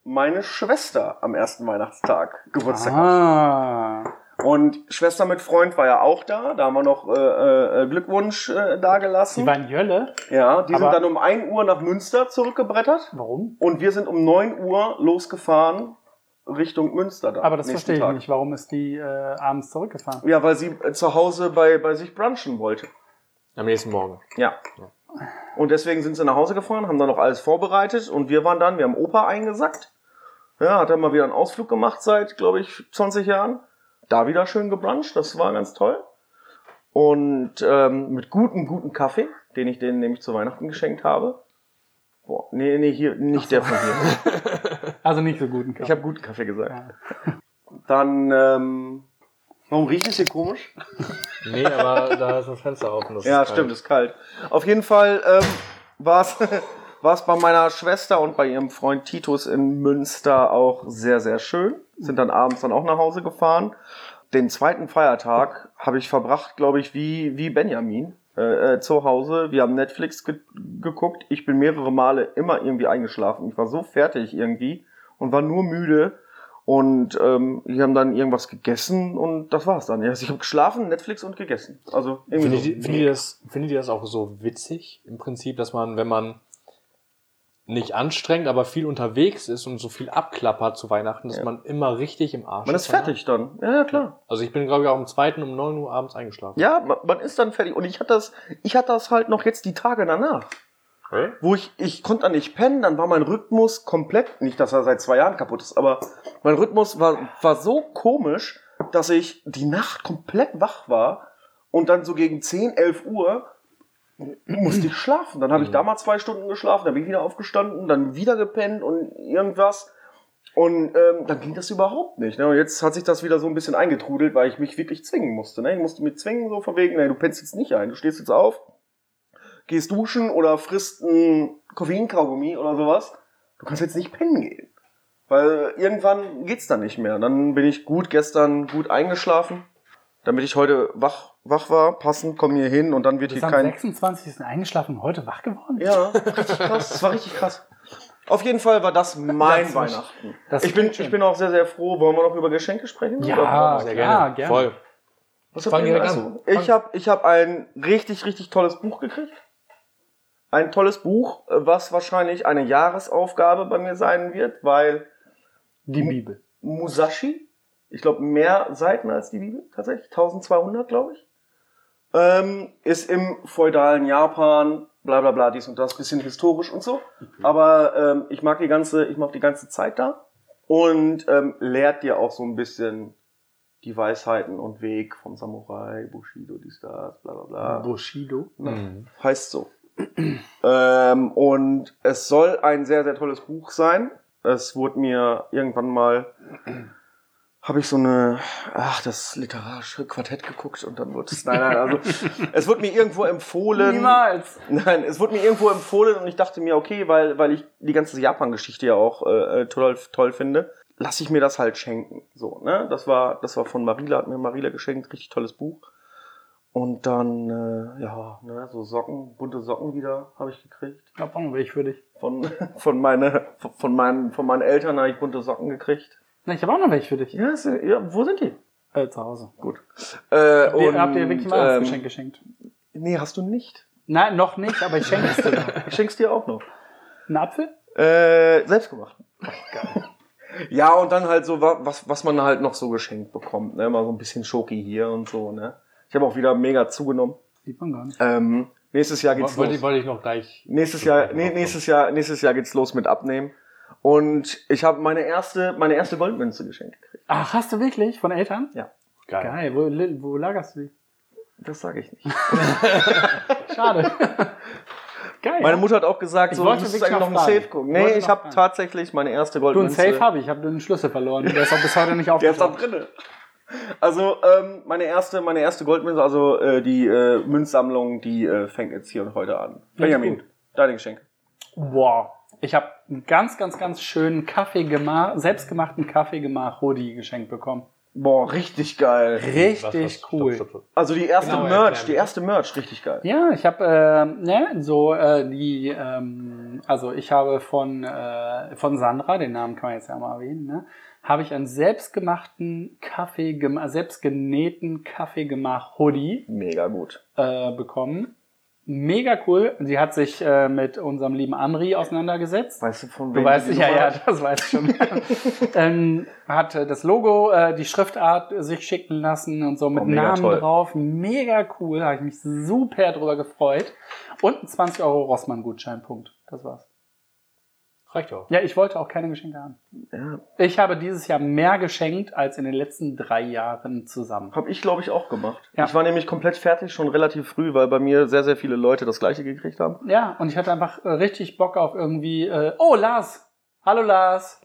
meine Schwester am ersten Weihnachtstag Geburtstag hat. Und Schwester mit Freund war ja auch da. Da haben wir noch äh, äh, Glückwunsch äh, dagelassen. Die waren Jölle. Ja, die sind dann um 1 Uhr nach Münster zurückgebrettert. Warum? Und wir sind um 9 Uhr losgefahren Richtung Münster. Da, Aber das verstehe ich Tag. nicht. Warum ist die äh, abends zurückgefahren? Ja, weil sie äh, zu Hause bei, bei sich brunchen wollte. Am nächsten Morgen. Ja. Und deswegen sind sie nach Hause gefahren, haben dann noch alles vorbereitet und wir waren dann, wir haben Opa eingesackt. Ja, hat er mal wieder einen Ausflug gemacht seit, glaube ich, 20 Jahren. Da wieder schön gebruncht, das war ganz toll. Und ähm, mit gutem, guten Kaffee, den ich denen nämlich zu Weihnachten geschenkt habe. Boah, nee, nee, hier, nicht der von hier. Also nicht so guten Ich habe guten Kaffee gesagt. Dann, ähm, warum riecht es hier komisch? Nee, aber da ist das Fenster offen. das Ja, ist kalt. stimmt, ist kalt. Auf jeden Fall ähm, war es war's bei meiner Schwester und bei ihrem Freund Titus in Münster auch sehr, sehr schön. Sind dann abends dann auch nach Hause gefahren. Den zweiten Feiertag habe ich verbracht, glaube ich, wie, wie Benjamin äh, äh, zu Hause. Wir haben Netflix ge geguckt. Ich bin mehrere Male immer irgendwie eingeschlafen. Ich war so fertig irgendwie und war nur müde. Und ähm, wir haben dann irgendwas gegessen und das war's dann. Also ich habe geschlafen, Netflix und gegessen. Also irgendwie Findet, so. ihr, findet, ihr das, findet ihr das auch so witzig im Prinzip, dass man, wenn man nicht anstrengend, aber viel unterwegs ist und so viel abklappert zu Weihnachten, dass Ja. man immer richtig im Arsch Man ist fertig dann. Ja, ja, klar. Also ich bin, glaube ich, auch am zweiten um 9 Uhr abends eingeschlafen. Ja, man, man ist dann fertig. Und ich hatte das, ich hatte das halt noch jetzt die Tage danach. Okay. Wo ich, ich konnte dann nicht pennen, dann war mein Rhythmus komplett, nicht, dass er seit zwei Jahren kaputt ist, aber mein Rhythmus war, war so komisch, dass ich die Nacht komplett wach war und dann so gegen 10, 11 Uhr musste ich schlafen. Dann habe ich da mal zwei Stunden geschlafen, dann bin ich wieder aufgestanden, dann wieder gepennt und irgendwas. Und ähm, dann ging das überhaupt nicht. Ne? Und jetzt hat sich das wieder so ein bisschen eingetrudelt, weil ich mich wirklich zwingen musste. Ne? Ich musste mich zwingen, so von wegen, ne, du pennst jetzt nicht ein, du stehst jetzt auf, gehst duschen oder frisst ein Koffeinkaugummi oder sowas. Du kannst jetzt nicht pennen gehen. Weil irgendwann geht's dann nicht mehr. Dann bin ich gut gestern gut eingeschlafen, damit ich heute wach, wach war, passend, komm hier hin und dann wird hier am kein... 26. eingeschlafen und heute wach geworden? Ja, richtig krass. Das war richtig krass. Auf jeden Fall war das mein Das- Weihnachten. das ich, bin, schön. ich bin auch sehr, sehr froh. Wollen wir noch über Geschenke sprechen? Ja, Oder- Sehr klar, gerne. gerne. Voll. Was Fang habt ihr direkt also? an. Ich habe ich hab ein richtig, richtig tolles Buch gekriegt. Ein tolles Buch, was wahrscheinlich eine Jahresaufgabe bei mir sein wird, weil Die Bibel. Musashi, ich glaube mehr Seiten als die Bibel, tatsächlich, 1200, glaube ich, ähm, ist im feudalen Japan, bla bla bla, dies und das, bisschen historisch und so. Aber ähm, ich mag die ganze, ich mag die ganze Zeit da und ähm, lehrt dir auch so ein bisschen die Weisheiten und Weg vom Samurai, Bushido, dies, das, bla bla bla. Bushido. Mhm. Heißt so. ähm, und es soll ein sehr, sehr tolles Buch sein. Es wurde mir irgendwann mal, habe ich so eine, ach, das literarische Quartett geguckt und dann wurde es, nein, nein, also es wurde mir irgendwo empfohlen. Niemals. Nein, es wurde mir irgendwo empfohlen und ich dachte mir, okay, weil, weil ich die ganze Japan-Geschichte ja auch äh, toll, toll finde, lasse ich mir das halt schenken. So, ne? Das war, das war von Marila, hat mir Marila geschenkt, richtig tolles Buch. Und dann, äh, ja, ne, so Socken, bunte Socken wieder habe ich gekriegt. Ich noch welche für dich. Von, von, meine, von, meinen, von meinen Eltern habe ich bunte Socken gekriegt. Na, ich habe auch noch welche für dich. Ja, ist, ja wo sind die? Äh, zu Hause. Gut. Äh, Dir, und, habt ihr wirklich ein ähm, Weihnachtsgeschenk geschenkt? Nee, hast du nicht. Nein, noch nicht, aber ich schenke es dir. noch. Ich schenk's dir auch noch. Ein Apfel? Äh, selbst gemacht. Ja, und dann halt so, wa- was, was man halt noch so geschenkt bekommt, ne? Mal so ein bisschen Schoki hier und so, ne? Ich habe auch wieder mega zugenommen. Sieht man gar nicht. Ähm, nächstes Jahr geht's Wollte, los. ich- wollte ich noch gleich. Nächstes Jahr, nee, nächstes Jahr, nächstes Jahr geht's los mit Abnehmen. Und ich habe meine erste, meine erste Goldmünze geschenkt gekriegt. Ach, hast du wirklich? Von Eltern? Ja, Geil. Geil. Wo, wo lagerst du die? das sage ich nicht. Schade. Geil. Meine Mutter hat auch gesagt, Ich so, wollte du musst wirklich eigentlich noch noch ein fragen. Safe gucken. Nee, ich noch habe tatsächlich meine erste du, einen Goldmünze. Safe habe ich. Ich habe den Schlüssel verloren. Der ist auch bis heute nicht Der ist da aufgetaucht. drinne. Also ähm, meine erste, meine erste Goldmünze, also äh, die äh, Münzsammlung, die äh, fängt jetzt hier und heute an. Benjamin, deine Geschenke. Wow. Ich habe einen ganz, ganz, ganz schönen Kaffee gemacht, selbstgemachten Kaffee gemacht, Hoodie geschenkt bekommen. Boah, richtig geil. Richtig Was, was, cool. Stopp, stopp, stopp. Also die erste Genau, Merch, die erste Merch, richtig geil. Ja, ich habe äh, ne, so äh, die, ähm, also ich habe von äh, von Sandra, den Namen kann man jetzt ja mal erwähnen, ne, habe ich einen selbstgemachten Kaffee, selbstgenähten Kaffeegemach Hoodie Mega gut. äh, bekommen. Mega cool. Sie hat sich äh, mit unserem lieben Andri auseinandergesetzt. Weißt du von Du wem weißt die ja, ja, das weiß ich schon. ähm, hat äh, das Logo, äh, die Schriftart sich schicken lassen und so mit Oh, Namen toll. drauf. Mega cool, habe ich mich super drüber gefreut. Und ein 20 Euro Rossmann-Gutscheinpunkt. Das war's. Reicht auch. Ja, ich wollte auch keine Geschenke haben. Ja, Ich habe dieses Jahr mehr geschenkt als in den letzten drei Jahren zusammen. hab ich glaube ich auch gemacht. Ja. Ich war nämlich komplett fertig schon relativ früh, weil bei mir sehr sehr viele Leute das gleiche gekriegt haben. Ja, und ich hatte einfach äh, richtig Bock auf irgendwie. Äh, oh, Lars! Hallo Lars!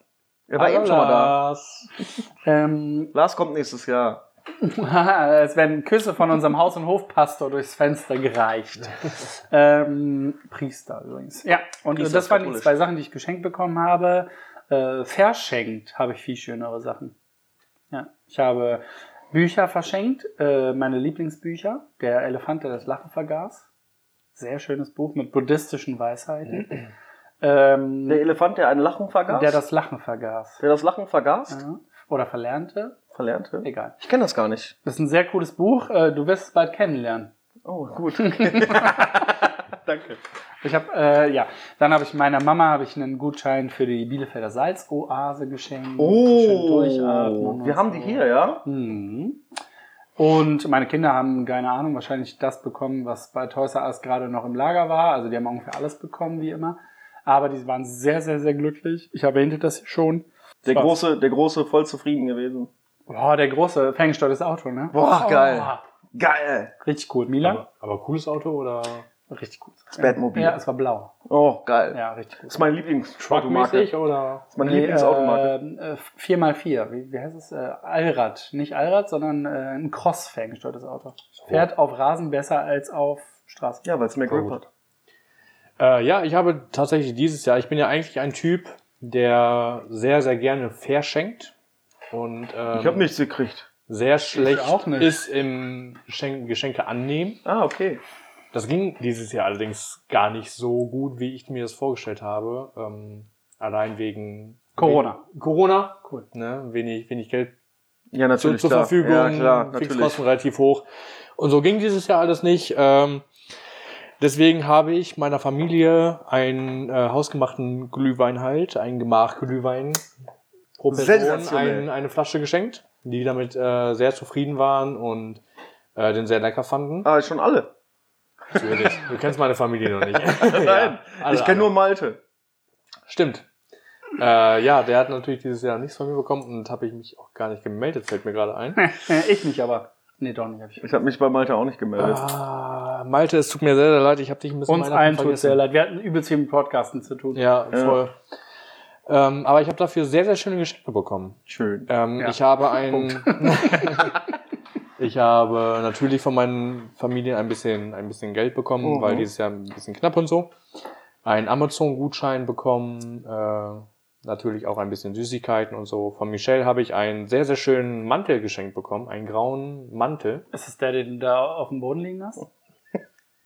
Er war eben schon mal da. Lars. Ähm, Lars kommt nächstes Jahr. Es werden Küsse von unserem Haus- und Hofpastor durchs Fenster gereicht. ähm, Priester übrigens. Ja, und Priester das waren die zwei Sachen, die ich geschenkt bekommen habe. Äh, verschenkt habe ich viel schönere Sachen. Ja, ich habe Bücher verschenkt, äh, meine Lieblingsbücher. Der Elefant, der das Lachen vergaß. Sehr schönes Buch mit buddhistischen Weisheiten. ähm, Der Elefant, der ein Lachen vergaß. der das Lachen vergaß. der das Lachen vergaß. Ja. Oder verlernte. Verlernte. Egal. Ich kenne das gar nicht. Das ist ein sehr cooles Buch. Äh, Du wirst es bald kennenlernen. Oh, gut. Danke. Ich habe äh, ja, dann habe ich meiner Mama habe ich einen Gutschein für die Bielefelder Salzoase geschenkt. Schön Oh, durchatmen wir haben so. die hier, ja? Mhm. Und meine Kinder haben keine Ahnung, wahrscheinlich das bekommen, was bei Toys R Us gerade noch im Lager war. Also die haben ungefähr alles bekommen wie immer. Aber die waren sehr, sehr, sehr glücklich. Ich erwähnte das schon. Der große, der große voll zufrieden gewesen. Boah, der große ferngesteuertes Auto, ne? Boah, geil. Oh, Geil. richtig cool. Milan? Aber, aber cooles Auto oder Richtig cool. Das Batmobil. Ja, es war blau. Oh, geil. Ja, richtig gut. Das ist meine Lieblingsautomarke. oder? Das ist meine Nee, Lieblingsautomarke. äh, äh, 4x4, wie, wie heißt es? Äh, Allrad. Nicht Allrad, sondern äh, ein Cross-Fan gesteuertes Auto. Fährt auf Rasen besser als auf Straße. Ja, weil es mehr Grip hat. Äh, ja, ich habe tatsächlich dieses Jahr, ich bin ja eigentlich ein Typ, der sehr, sehr gerne verschenkt und ähm, Ich habe nichts gekriegt. sehr schlecht auch nicht. ist im Geschenk Geschenke annehmen. Ah, okay. Das ging dieses Jahr allerdings gar nicht so gut, wie ich mir das vorgestellt habe. Ähm, allein wegen Corona. Wegen Corona, Cool. ne, wenig, wenig Geld Ja, zu, natürlich. zur klar. Verfügung, Ja, klar, natürlich. Fixkosten relativ hoch. Und so ging dieses Jahr alles nicht. Ähm, deswegen habe ich meiner Familie einen äh, hausgemachten Glühwein halt, einen Gemach Glühwein pro Person ein, eine Flasche geschenkt, die damit äh, sehr zufrieden waren und äh, den sehr lecker fanden. Ah, schon alle. Natürlich. Du kennst meine Familie noch nicht. Nein, alle, ich kenne nur Malte. Stimmt. Äh, ja, der hat natürlich dieses Jahr nichts von mir bekommen und habe ich mich auch gar nicht gemeldet, fällt mir gerade ein. ich nicht, aber. Nee, doch nicht. Hab ich. Ich habe mich bei Malte auch nicht gemeldet. Ah, Malte, es tut mir sehr, sehr leid, ich habe dich ein bisschen Uns allen tut sehr leid. Wir hatten übelst viel mit Podcasten zu tun. Ja, Ja. Ähm, aber ich habe dafür sehr, sehr schöne Geschenke bekommen. Schön. Ähm, Ja. Ich habe ein, ich habe natürlich von meinen Familien ein bisschen, ein bisschen Geld bekommen, Mhm. weil dieses Jahr ein bisschen knapp und so. Einen Amazon-Gutschein bekommen, äh, natürlich auch ein bisschen Süßigkeiten und so. Von Michelle habe ich einen sehr, sehr schönen Mantel geschenkt bekommen, einen grauen Mantel. Ist es der, den du da auf dem Boden liegen hast?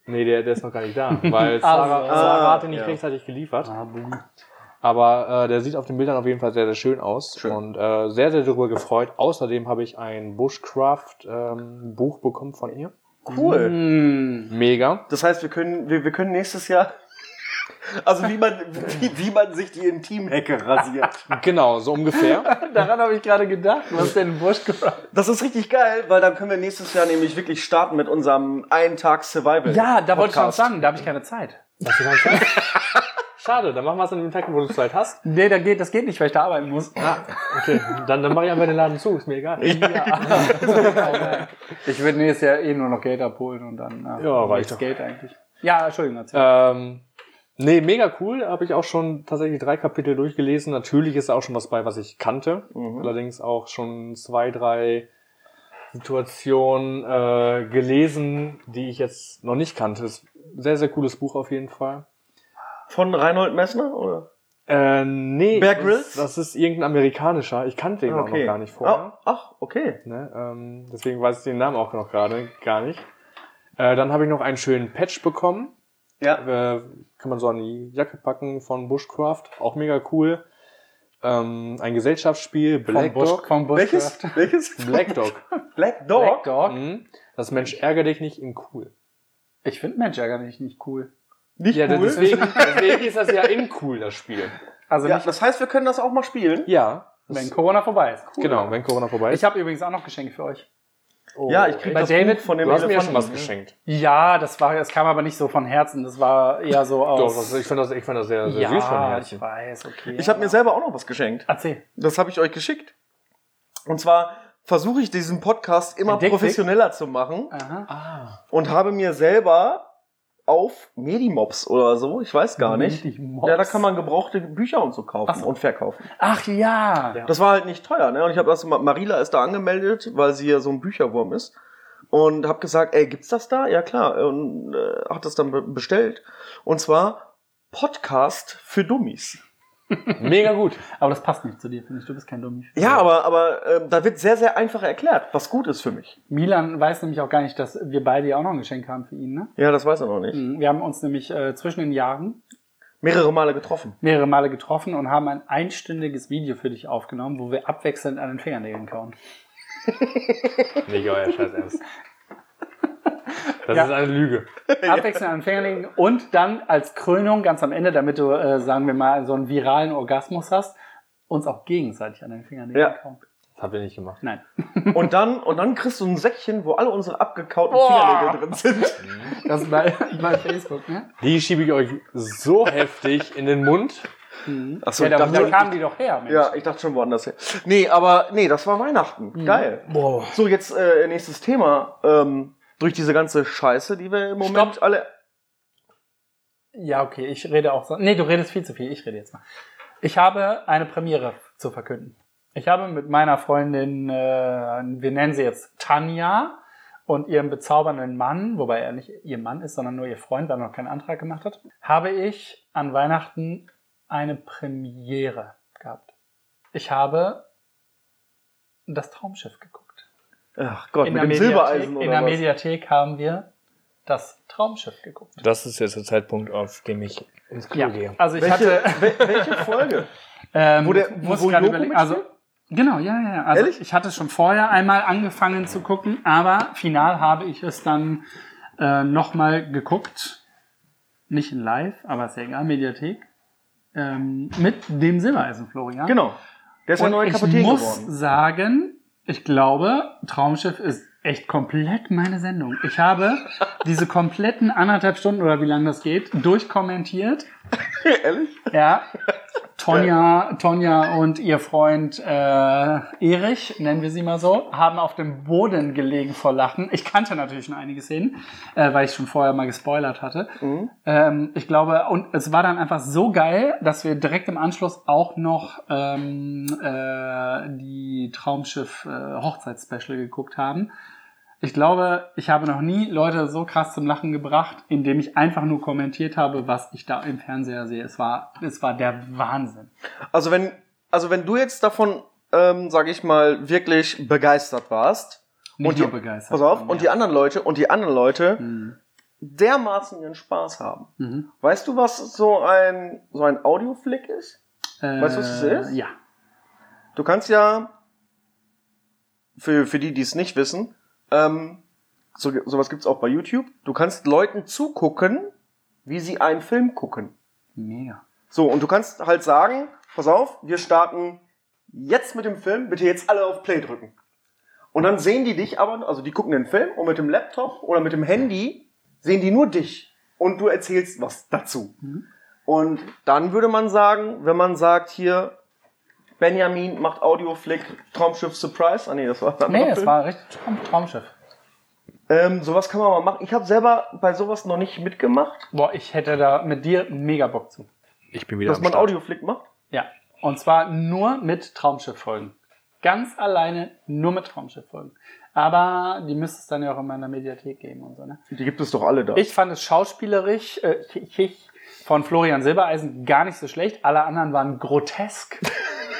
Nee, der, der ist noch gar nicht da, weil Sarah, Ah, Sarah hatte nicht ja. rechtzeitig geliefert. Ah, boom. Aber äh, der sieht auf den Bildern auf jeden Fall sehr, sehr schön aus Schön. und äh, sehr, sehr darüber gefreut. Außerdem habe ich ein Bushcraft ähm, Buch bekommen von ihr. Cool. Mm. Mega. Das heißt, wir können, wir, wir können nächstes Jahr. Also wie man, wie, wie man sich die Intimhecke rasiert. Genau, so ungefähr. Daran habe ich gerade gedacht. Was ist denn gefragt? Das ist richtig geil, weil dann können wir nächstes Jahr nämlich wirklich starten mit unserem einen Tag Survival. Ja, da wollte ich Podcast. sagen, da habe ich keine Zeit. Hast du keine Zeit? Schade, dann machen wir es an dem Tag, wo du Zeit hast. Nee, da geht, das geht nicht, weil ich da arbeiten muss. Ah, okay. Dann, dann mache ich einfach den Laden zu, ist mir egal. Ich würde nächstes Jahr eh nur noch Geld abholen und dann äh, Ja, reicht das. Geld eigentlich. Ja, Entschuldigung. Erzähl. Ähm, Nee, mega cool. Habe ich auch schon tatsächlich drei Kapitel durchgelesen. Natürlich ist da auch schon was bei, was ich kannte. Mhm. Allerdings auch schon zwei, drei Situationen äh, gelesen, die ich jetzt noch nicht kannte. Ist ein sehr, sehr cooles Buch auf jeden Fall. Von Reinhold Messner, oder? Äh, nee, Bear das- Grylls? Das ist irgendein amerikanischer. Ich kannte ihn auch noch gar nicht vorher. Ah, ach, okay. Ne? Ähm, deswegen weiß ich den Namen auch noch gerade gar nicht. Äh, dann habe ich noch einen schönen Patch bekommen. Ja. Äh, kann man so an die Jacke packen von Bushcraft. Auch mega cool. Ähm, ein Gesellschaftsspiel, Black Bush, Dog. vom Welches? Bushcraft. Welches? Black Dog. Black Dog? Black Dog. Mhm. Das Mensch ärgere dich nicht in cool. Ich finde Mensch gar nicht, nicht cool. Nicht Ja, cool. deswegen, deswegen ist das ja in cool, das Spiel. Also ja, nicht, das heißt, wir können das auch mal spielen. Ja. wenn Corona vorbei ist. Cool. Genau, wenn Corona vorbei ist. Ich habe übrigens auch noch Geschenke für euch. Oh. Ja, ich krieg Bei das David, Buch von dem Du hast mir ja schon was geschenkt. Ja, das war, das kam aber nicht so von Herzen. Das war eher so aus. Doch, das, ich finde das, ich find das sehr, sehr süß von ja, Herzen. ich weiß, okay. Ich habe mir selber auch noch was geschenkt. Erzähl. Das habe ich euch geschickt. Und zwar versuche ich diesen Podcast immer professioneller zu machen Aha. Ah. und habe mir selber auf Medimobs oder so, ich weiß gar nicht. Medimobs? Ja, da kann man gebrauchte Bücher und so kaufen so. und verkaufen. Ach ja. Ja. Das war halt nicht teuer, ne? Und ich habe das Marila ist da angemeldet, weil sie ja so ein Bücherwurm ist und habe gesagt, ey, gibt's das da? Ja klar und äh, hat das dann be bestellt und zwar Podcast für Dummies. Mega gut. Aber das passt nicht zu dir, finde ich. Du bist kein Dummi. Ja, aber aber äh, da wird sehr sehr einfach erklärt, was gut ist für mich. Milan weiß nämlich auch gar nicht, dass wir beide ja auch noch ein Geschenk haben für ihn. Ne? Ja, das weiß er noch nicht. Mhm. Wir haben uns nämlich äh, zwischen den Jahren Mehrere Male getroffen. mehrere Male getroffen und haben ein einstündiges Video für dich aufgenommen, wo wir abwechselnd an den Fingernägeln kauen. Nicht euer Scheiß Ernst. Das Ja. ist eine Lüge. Abwechselnd an den Fingernägeln und dann als Krönung ganz am Ende, damit du, äh, sagen wir mal, so einen viralen Orgasmus hast, uns auch gegenseitig an den Fingernägeln Ja. kauen. Das habt ihr nicht gemacht. Nein. Und dann und dann kriegst du ein Säckchen, wo alle unsere abgekauten Boah. Fingernägel drin sind. Das ist bei, bei Facebook, ne? Die schiebe ich euch so heftig in den Mund. Achso, Ja, da, da kamen die doch her, Mensch. ja, ich dachte schon woanders her. Nee, aber nee, das war Weihnachten. Geil. Boah. So, jetzt äh, nächstes Thema. Ähm, durch diese ganze Scheiße, die wir im Moment Stopp. alle. Ja, okay, ich rede auch so. Nee, du redest viel zu viel. Ich rede jetzt mal. Ich habe eine Premiere zu verkünden. Ich habe mit meiner Freundin, äh, wir nennen sie jetzt Tanja und ihrem bezaubernden Mann, wobei er nicht ihr Mann ist, sondern nur ihr Freund, weil er noch keinen Antrag gemacht hat, habe ich an Weihnachten eine Premiere gehabt. Ich habe das Traumschiff geguckt. Ach Gott, In mit der, dem Mediathek, Silbereisen in oder der was? Mediathek haben wir das Traumschiff geguckt. Das ist jetzt der Zeitpunkt, auf dem ich ins Klo Ja, gehe. also ich Welche, hatte wel- welche Folge? Ähm, Wo der- muss wo gerade. Also, genau, ja, ja, ja. Also Ehrlich? ich hatte schon vorher einmal angefangen zu gucken, aber final habe ich es dann äh, nochmal geguckt. Nicht in live, aber ist ja egal, Mediathek. Ähm, mit dem Silbereisen Florian. Genau. Der ist ja Und neuer ich Kapitän muss geworden. sagen, ich glaube, Traumschiff ist echt komplett meine Sendung. Ich habe diese kompletten anderthalb Stunden oder wie lange das geht, durchkommentiert. Ehrlich? Ja. Tonja, Tonja und ihr Freund äh, Erich, nennen wir sie mal so, haben auf dem Boden gelegen vor Lachen. Ich kannte natürlich schon einige Szenen, äh, weil ich schon vorher mal gespoilert hatte. Mhm. Ähm, ich glaube, und es war dann einfach so geil, dass wir direkt im Anschluss auch noch ähm, äh, die Traumschiff äh, geguckt haben. Ich glaube, ich habe noch nie Leute so krass zum Lachen gebracht, indem ich einfach nur kommentiert habe, was ich da im Fernseher sehe. Es war, es war der Wahnsinn. Also wenn, also wenn du jetzt davon, ähm, sag ich mal, wirklich begeistert warst, Nicht und die, begeistert. pass auf, und die anderen Leute, und die anderen Leute Mhm. dermaßen ihren Spaß haben. Mhm. Weißt du, was so ein, so ein Audioflick ist? Weißt du, was Äh, ist? Ja. Du kannst ja, für, für die, die es nicht wissen, ähm, so, sowas gibt's auch bei YouTube. Du kannst Leuten zugucken, wie sie einen Film gucken. Mega. So, und du kannst halt sagen, pass auf, wir starten jetzt mit dem Film, bitte jetzt alle auf Play drücken. Und dann sehen die dich aber, also die gucken den Film und mit dem Laptop oder mit dem Handy sehen die nur dich und du erzählst was dazu. Mhm. Und dann würde man sagen, wenn man sagt hier, Benjamin macht Audioflick Traumschiff Surprise, ah nee, das war ein Nee, Film. war richtig Traum Traumschiff. Ähm, sowas kann man mal machen. Ich habe selber bei sowas noch nicht mitgemacht, Boah, ich hätte da mit dir mega Bock zu. Ich bin wieder dass am man Start. Audioflick macht. Ja. Und zwar nur mit Traumschiff-Folgen. Ganz alleine nur mit Traumschiff-Folgen. Aber die müsste es dann ja auch in meiner Mediathek geben und so, ne? Die gibt es doch alle da. Ich fand es schauspielerisch äh, ich, ich, von Florian Silbereisen gar nicht so schlecht. Alle anderen waren grotesk.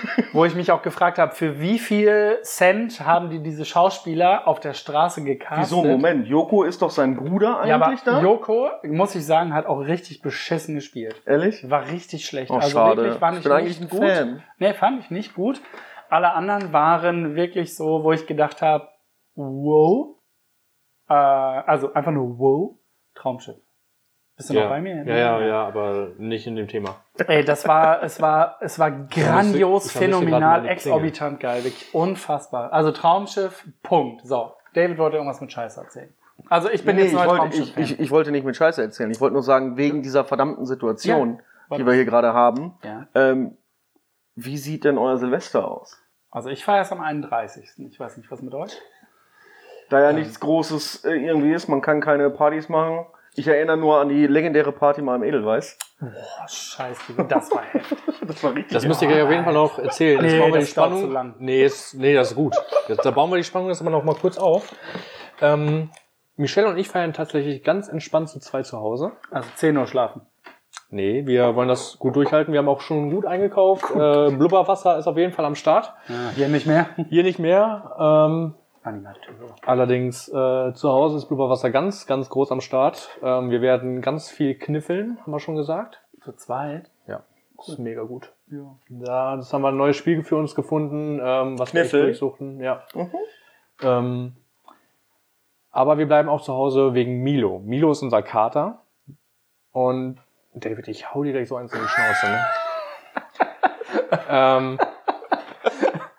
Wo ich mich auch gefragt habe, für wie viel Cent haben die diese Schauspieler auf der Straße gecastet? Wieso? Moment, Joko ist doch sein Bruder eigentlich Ja, aber da? Joko, muss ich sagen, hat auch richtig beschissen gespielt. Ehrlich? War richtig schlecht. Oh, also schade. wirklich fand Ich ich, bin eigentlich nicht ein gut. Fan. Nee, fand ich nicht gut. Alle anderen waren wirklich so, wo ich gedacht habe, wow. Äh, also einfach nur wow, Traumschiff. Bist du Ja. noch bei mir? ja, ja, ja, aber nicht in dem Thema. Ey, das war, es war, es war grandios, ich gerade phänomenal, exorbitant geil, wirklich unfassbar. Also Traumschiff, Punkt. So, David wollte irgendwas mit Scheiße erzählen. Also ich bin Nee, jetzt ich wollte, ich, ich, ich wollte nicht mit Scheiße erzählen. Ich wollte nur sagen, wegen dieser verdammten Situation, Ja. die wir hier gerade haben, ja. ähm, wie sieht denn euer Silvester aus? Also ich feiere es am 31. Ich weiß nicht, was mit euch? Da ja nichts Großes äh, irgendwie ist, man kann keine Partys machen. Ich erinnere nur an die legendäre Party mal im Edelweiß. Oh, scheiße, das war heftig. Das war richtig. Das müsst ihr gleich auf jeden Fall noch erzählen. Jetzt Nee, bauen wir die Spannung. zu lang. Nee, ist, nee, das ist gut. Jetzt, da bauen wir die Spannung jetzt aber noch mal kurz auf. Ähm, Michelle und ich feiern tatsächlich ganz entspannt zu zwei zu Hause. Also 10 Uhr schlafen. Nee, wir wollen das gut durchhalten. Wir haben auch schon gut eingekauft. Äh, Blubberwasser ist auf jeden Fall am Start. Ja, hier nicht mehr. Hier nicht mehr. Ähm, Animateur. allerdings äh, zu Hause ist Blubberwasser ganz, ganz groß am Start. Ähm, wir werden ganz viel kniffeln, haben wir schon gesagt. Zu zweit. Ja, das ist mega gut. Ja. Da, das haben wir ein neues Spiel für uns gefunden, ähm, was wir Kniffel? durchsuchten. Ja. Mhm. Ähm, aber wir bleiben auch zu Hause wegen Milo. Milo ist unser Kater. Und David, ich hau dir gleich so eins in die Schnauze, ne? ähm,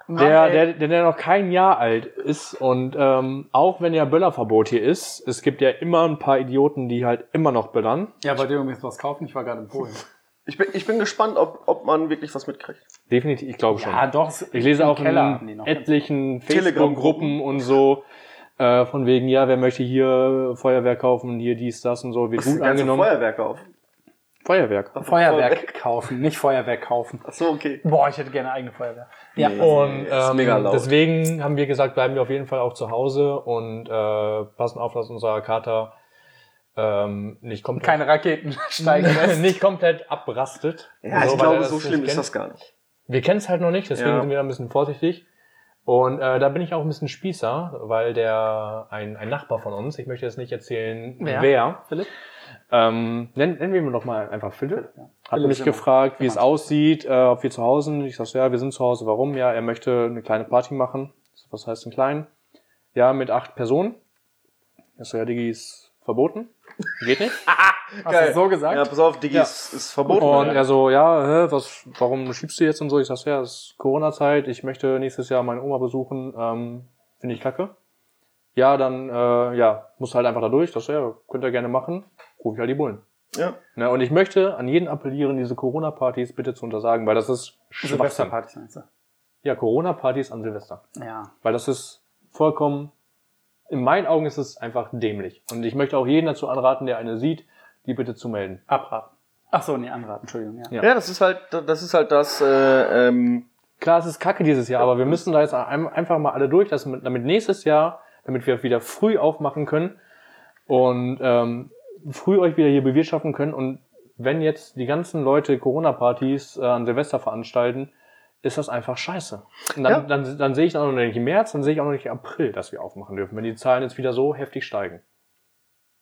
der, der, der, der noch kein Jahr alt ist und ähm, auch wenn ja Böllerverbot hier ist, es gibt ja immer ein paar Idioten, die halt immer noch böllern. Ja, bei dir übrigens was kaufen. Ich war gerade in Polen. Ich bin, ich bin gespannt, ob, ob man wirklich was mitkriegt. Definitiv, ich glaube schon. Ja, doch. Ich lese auch Keller in etlichen Telegram-Gruppen. Facebook-Gruppen und so, äh, von wegen, ja, wer möchte hier Feuerwerk kaufen, hier dies, das und so, wird gut Ganze angenommen. Feuerwerk auf. Feuerwerk. Feuerwerk kaufen, nicht Feuerwerk kaufen. Ach so, okay. Boah, ich hätte gerne eigene Feuerwehr. Ja. Nee. Und ist ähm, mega laut. deswegen haben wir gesagt, bleiben wir auf jeden Fall auch zu Hause und äh, passen auf, dass unser Kater ähm, nicht komplett, Keine Raketen steigen lässt. nicht komplett abrastet. Ja, So, ich glaube, so schlimm ist das gar nicht. Wir kennen es halt noch nicht, deswegen Ja. sind wir da ein bisschen vorsichtig. Und äh, da bin ich auch ein bisschen Spießer, weil der ein, ein Nachbar von uns, ich möchte jetzt nicht erzählen, Wer? wer, Philipp? Ähm, nennen, nennen wir ihn doch mal einfach Philipp. ja. Hat Philipp mich gefragt, wie es Simon. aussieht, äh, ob wir zu Hause sind. Ich sag so, ja, wir sind zu Hause. Warum? Ja, er möchte eine kleine Party machen. Was heißt denn klein? Ja, mit acht Personen. Ich so, ja, Digi ist verboten. Geht nicht. Hast du so gesagt? Ja, pass auf, Digi Ja. ist, ist verboten. Und ja. er so, ja, hä, was, warum schiebst du jetzt und so? Ich sag, so, ja, es ist Corona-Zeit, ich möchte nächstes Jahr meine Oma besuchen, ähm, finde ich kacke. Ja, dann, äh, ja, musst halt einfach da durch. Das, ja, könnt ihr gerne machen. Ruf ich halt die Bullen. ja. Ne, und ich möchte an jeden appellieren, diese Corona-Partys bitte zu untersagen, weil das ist Schwachsinn. Silvesterpartys meinst du? Ja, Corona-Partys an Silvester. Ja. Weil das ist vollkommen, in meinen Augen ist es einfach dämlich. Und ich möchte auch jeden dazu anraten, der eine sieht, die bitte zu melden. Abraten. Ach so, nee, anraten, Entschuldigung. Ja. Ja. ja, das ist halt, das ist halt das, äh, ähm, Klar, es ist kacke dieses Jahr, aber wir müssen da jetzt ein- einfach mal alle durch, dass, damit nächstes Jahr, damit wir wieder früh aufmachen können und ähm, früh euch wieder hier bewirtschaften können. Und wenn jetzt die ganzen Leute Corona-Partys äh, an Silvester veranstalten, ist das einfach scheiße. Und dann, Ja. dann, dann sehe ich auch noch nicht im März, dann sehe ich auch noch nicht im April, dass wir aufmachen dürfen, wenn die Zahlen jetzt wieder so heftig steigen.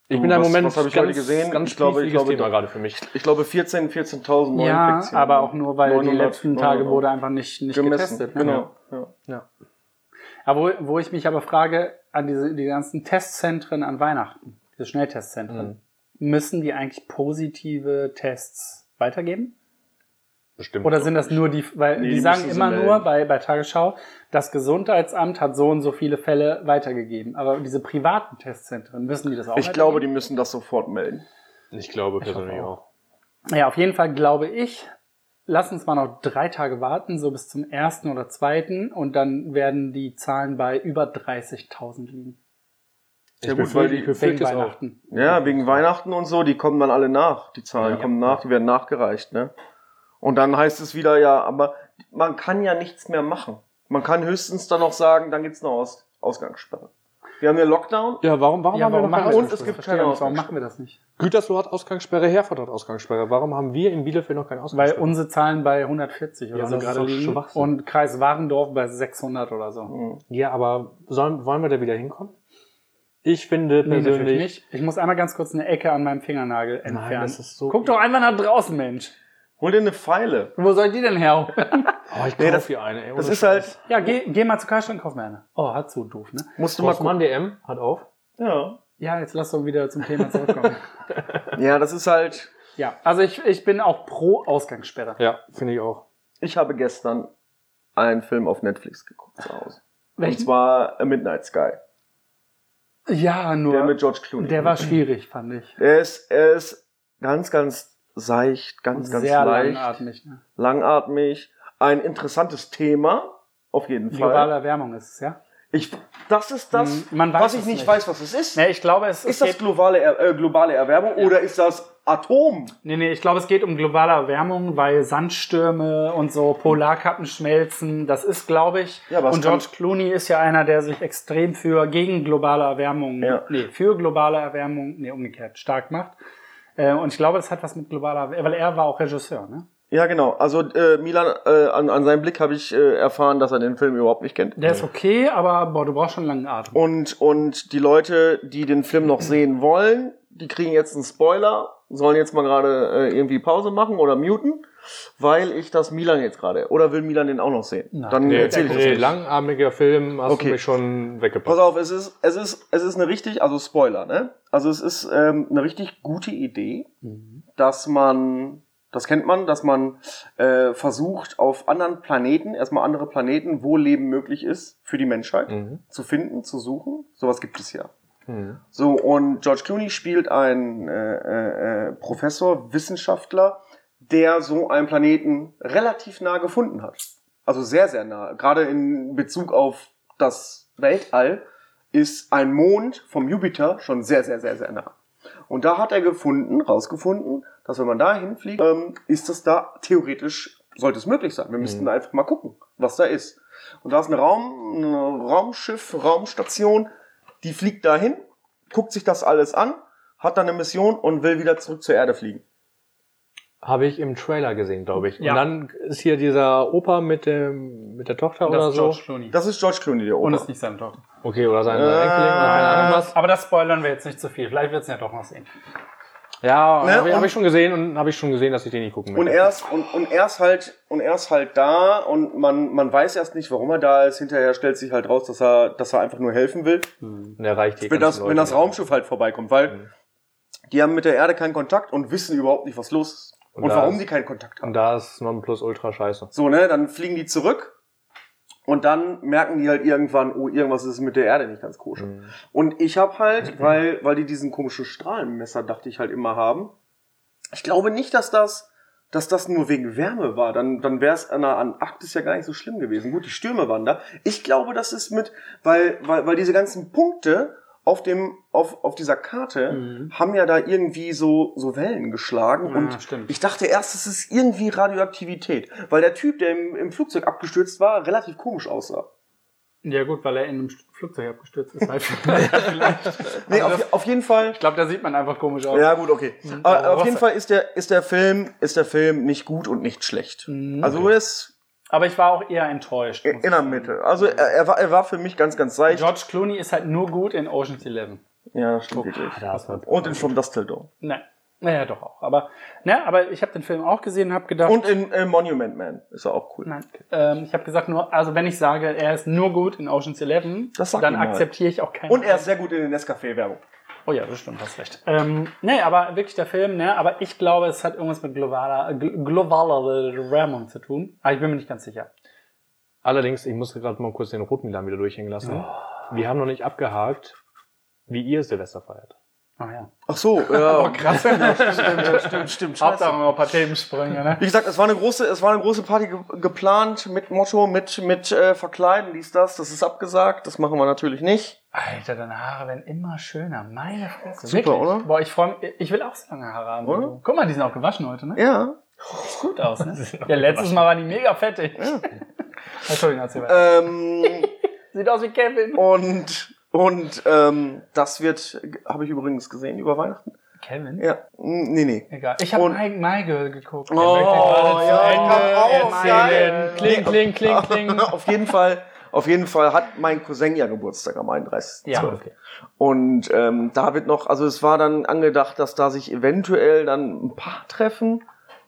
Ich Du, bin da im Moment was hab ich ganz, heute gesehen? ganz Ich glaube- ich glaube, Thema gerade für mich. ich glaube 14, 14.000 neue Ja, Infektionen. aber auch nur, weil die 900, letzten Tage 900 wurde einfach nicht, nicht gemessen. getestet. ne? Genau. Ja. Ja. Aber wo, wo ich mich aber frage, an diese die ganzen Testzentren an Weihnachten, diese Schnelltestzentren, müssen die eigentlich positive Tests weitergeben? Bestimmt. Oder sind das nur die, weil Nee, die, die sagen immer melden. nur bei, bei Tagesschau, das Gesundheitsamt hat so und so viele Fälle weitergegeben. Aber diese privaten Testzentren, müssen die das auch Ich glaube, die müssen das sofort melden. Ich glaube persönlich hoffe auch. Ja, auf jeden Fall glaube ich, lass uns mal noch drei Tage warten, so bis zum ersten oder zweiten, und dann werden die Zahlen bei über 30.000 liegen. Ja, Ich gut, weil die- Wegen es auch. Weihnachten. Ja, wegen Weihnachten und so, die kommen dann alle nach. Die Zahlen Ja. kommen nach, die werden nachgereicht, ne? Und dann heißt es wieder, ja, aber man kann ja nichts mehr machen. Man kann höchstens dann noch sagen, dann gibt's eine Aus Ausgangssperre. Wir haben hier Lockdown. Ja, warum, warum Ja, haben wir warum noch machen keine wir Und das? es gibt keine nicht, Warum machen wir das nicht? Gütersloh hat Ausgangssperre, Herford hat Ausgangssperre. Warum haben wir in Bielefeld noch keine Weil Ausgangssperre? unsere Zahlen bei 140 oder Ja, so gerade liegen und Kreis Warendorf bei 600 oder so. ja, aber sollen, wollen wir da wieder hinkommen? Ich finde Nee, persönlich. natürlich nicht. Ich muss einmal ganz kurz eine Ecke an meinem Fingernagel entfernen. das ist so- Guck doch einfach nach draußen, Mensch. Hol dir eine Pfeile. Wo soll die denn her? Oh, ich Nee, kauf das- hier eine. Ey, Das ist Scheiß. halt, ja, geh, geh mal zu Karstadt und kauf mir eine. Oh, hat zu doof, ne? musst du mal gucken. DM hat auf. Ja. Ja, jetzt lass doch wieder zum Thema zurückkommen. ja, das ist halt, ja, also ich, ich bin auch pro Ausgangssperre. Ja, finde ich auch. ich habe gestern einen Film auf Netflix geguckt zu Hause. Und Welchen? zwar A Midnight Sky. Ja, nur Der mit George Clooney. der war schwierig, fand ich. Er ist, er ist ganz, ganz seicht, ganz, ganz Sehr leicht, langatmig. Ne? langatmig. Ein interessantes Thema, auf jeden Fall. Globale Erwärmung ist es, ja? Ich, das ist das, Hm, was ich nicht, nicht. weiß, was es ist. Nee, ich glaube, es, ist das globale, Er- äh, globale Erwärmung oder ist das Atom? nee, nee, ich glaube, es geht um globale Erwärmung, weil Sandstürme und so Polarkappen schmelzen. Das ist, glaube ich. Ja, und George Clooney ist ja einer, der sich extrem für gegen globale Erwärmung, Ja. nee, für globale Erwärmung, nee, umgekehrt, stark macht. Äh, und ich glaube, das hat was mit globaler, weil er war auch Regisseur, ne? Ja, genau. Also äh, Milan, äh, an, an seinem Blick habe ich äh, erfahren, dass er den Film überhaupt nicht kennt. Der ist okay, aber boah, du brauchst schon einen langen Atem. Und, und die Leute, die den Film noch sehen wollen, die kriegen jetzt einen Spoiler, sollen jetzt mal gerade äh, irgendwie Pause machen oder muten, weil ich das Milan jetzt gerade. Oder will Milan den auch noch sehen? Na, Dann Nee, erzähl ich nee, langarmiger Film hast Okay. du mich schon Pass weggepackt. auf, es ist, es ist, es ist eine richtig, also Spoiler, ne? Also es ist ähm, eine richtig gute Idee, dass man, das kennt man, dass man äh, versucht, auf anderen Planeten, erstmal andere Planeten, wo Leben möglich ist für die Menschheit, Mhm. zu finden, zu suchen. Sowas gibt es ja. Mhm. So, und George Clooney spielt einen äh, äh, äh, Professor, Wissenschaftler, der so einen Planeten relativ nah gefunden hat. Also sehr, sehr nah. Gerade in Bezug auf das Weltall ist ein Mond vom Jupiter schon sehr, sehr, sehr, sehr nah. Und da hat er gefunden, rausgefunden, dass wenn man da hinfliegt, ähm, ist das da theoretisch, sollte es möglich sein. Wir müssten da einfach mal gucken, was da ist. Und da ist ein Raum, ein Raumschiff, Raumstation, die fliegt dahin, guckt sich das alles an, hat dann eine Mission und will wieder zurück zur Erde fliegen. Habe ich im Trailer gesehen, glaube ich. Ja. Und dann ist hier dieser Opa mit dem mit der Tochter das oder ist so. George Clooney. Das ist George Clooney, der und Opa. ist nicht seine Tochter. Okay, oder sein Äh, Enkelin oder keine Ahnung was. Aber das spoilern wir jetzt nicht zu viel. Vielleicht wird es ja doch noch sehen. Ja, Ne, habe ich, und- hab ich schon gesehen und habe ich schon gesehen, dass ich den nicht gucken Und möchte. er ist, und, und er ist halt, und er ist halt da und man, man weiß erst nicht, warum er da ist. Hinterher stellt sich halt raus, dass er, dass er einfach nur helfen will. Und er reicht die Wenn das, wenn Leute das nicht. Raumschiff halt vorbeikommt, weil Mhm. die haben mit der Erde keinen Kontakt und wissen überhaupt nicht, was los ist. Und Und, warum ist- die keinen Kontakt haben. Und da ist Nonplusultra scheiße. So, ne, dann fliegen die zurück und dann merken die halt irgendwann, oh, irgendwas ist mit der Erde nicht ganz koscher. Mhm. Und ich habe halt, weil, weil die diesen komischen Strahlenmesser, dachte ich halt immer haben, ich glaube nicht, dass das, dass das nur wegen Wärme war. Dann, dann wäre es an der Antarktis ja gar nicht so schlimm gewesen. Gut, die Stürme waren da. Ich glaube, das ist mit, weil, weil, weil diese ganzen Punkte auf dem, auf, auf dieser Karte Mhm. haben ja da irgendwie so, so Wellen geschlagen Ja, und stimmt. ich dachte erst, es ist irgendwie Radioaktivität, weil der Typ, der im, im Flugzeug abgestürzt war, relativ komisch aussah. Ja gut, weil er in einem Flugzeug abgestürzt ist. Halt vielleicht. Nee, Also auf, auf jeden Fall. ich glaube, da sieht man einfach komisch aus. Ja, gut, okay. Aber auf jeden Fall ist der, ist der Film, ist der Film nicht gut und nicht schlecht. Mhm. Also er ist Aber ich war auch eher enttäuscht. in der. Mitte. Also er, er, war, er war für mich ganz, ganz seicht. George Clooney ist halt nur gut in Ocean's Eleven. Ja, das stimmt wirklich. Man. Und in From Dust Till Dawn. Nein. Naja, doch auch. Aber, ne, aber ich habe den Film auch gesehen und habe gedacht, Und in äh, Monument Man ist er auch cool. nein, ähm, ich habe gesagt nur, also wenn ich sage, er ist nur gut in Ocean's Eleven, dann mal. akzeptiere ich auch keinen. Und er ist sehr gut in der Nescafé-Werbung. Oh ja, das stimmt, hast recht. Ähm, nee, aber wirklich der Film, ne, aber ich glaube, es hat irgendwas mit globaler, gl- globaler Erwärmung zu tun. Aber ich bin mir nicht ganz sicher. Allerdings, ich muss gerade mal kurz den Rotmilan wieder durchhängen lassen. Wir haben noch nicht abgehakt, wie ihr Silvester feiert. Ah ja. Ach so, ja. Krass. stimmt, stimmt, stimmt. Hauptsache noch ein paar Themensprünge, ne? Wie gesagt, es war eine große, es war eine große Party ge geplant mit Motto, mit, mit äh, Verkleiden, dies, das. Das ist abgesagt. Das machen wir natürlich nicht. Alter, deine Haare werden immer schöner. Meine Fresse. Super, oder? Boah, ich freue mich. Ich will auch so lange Haare haben. Oder? Guck mal, die sind auch gewaschen heute, ne? Ja. Sieht gut aus, ne? Ja, letztes Mal waren die mega fettig. Entschuldigung, erzähl weiter. Ähm, Sieht aus wie Kevin. und und ähm, das wird, habe ich übrigens gesehen über Weihnachten. Kevin? Ja, Mm, nee, nee. Egal. Ich habe My, Girl geguckt. Oh, ja, Ende. Kling, kling, kling, kling. auf jeden Fall, auf jeden Fall hat mein Cousin ja Geburtstag am 31. Ja. Okay. Und ähm, da wird noch, also es war dann angedacht, dass da sich eventuell dann ein paar treffen.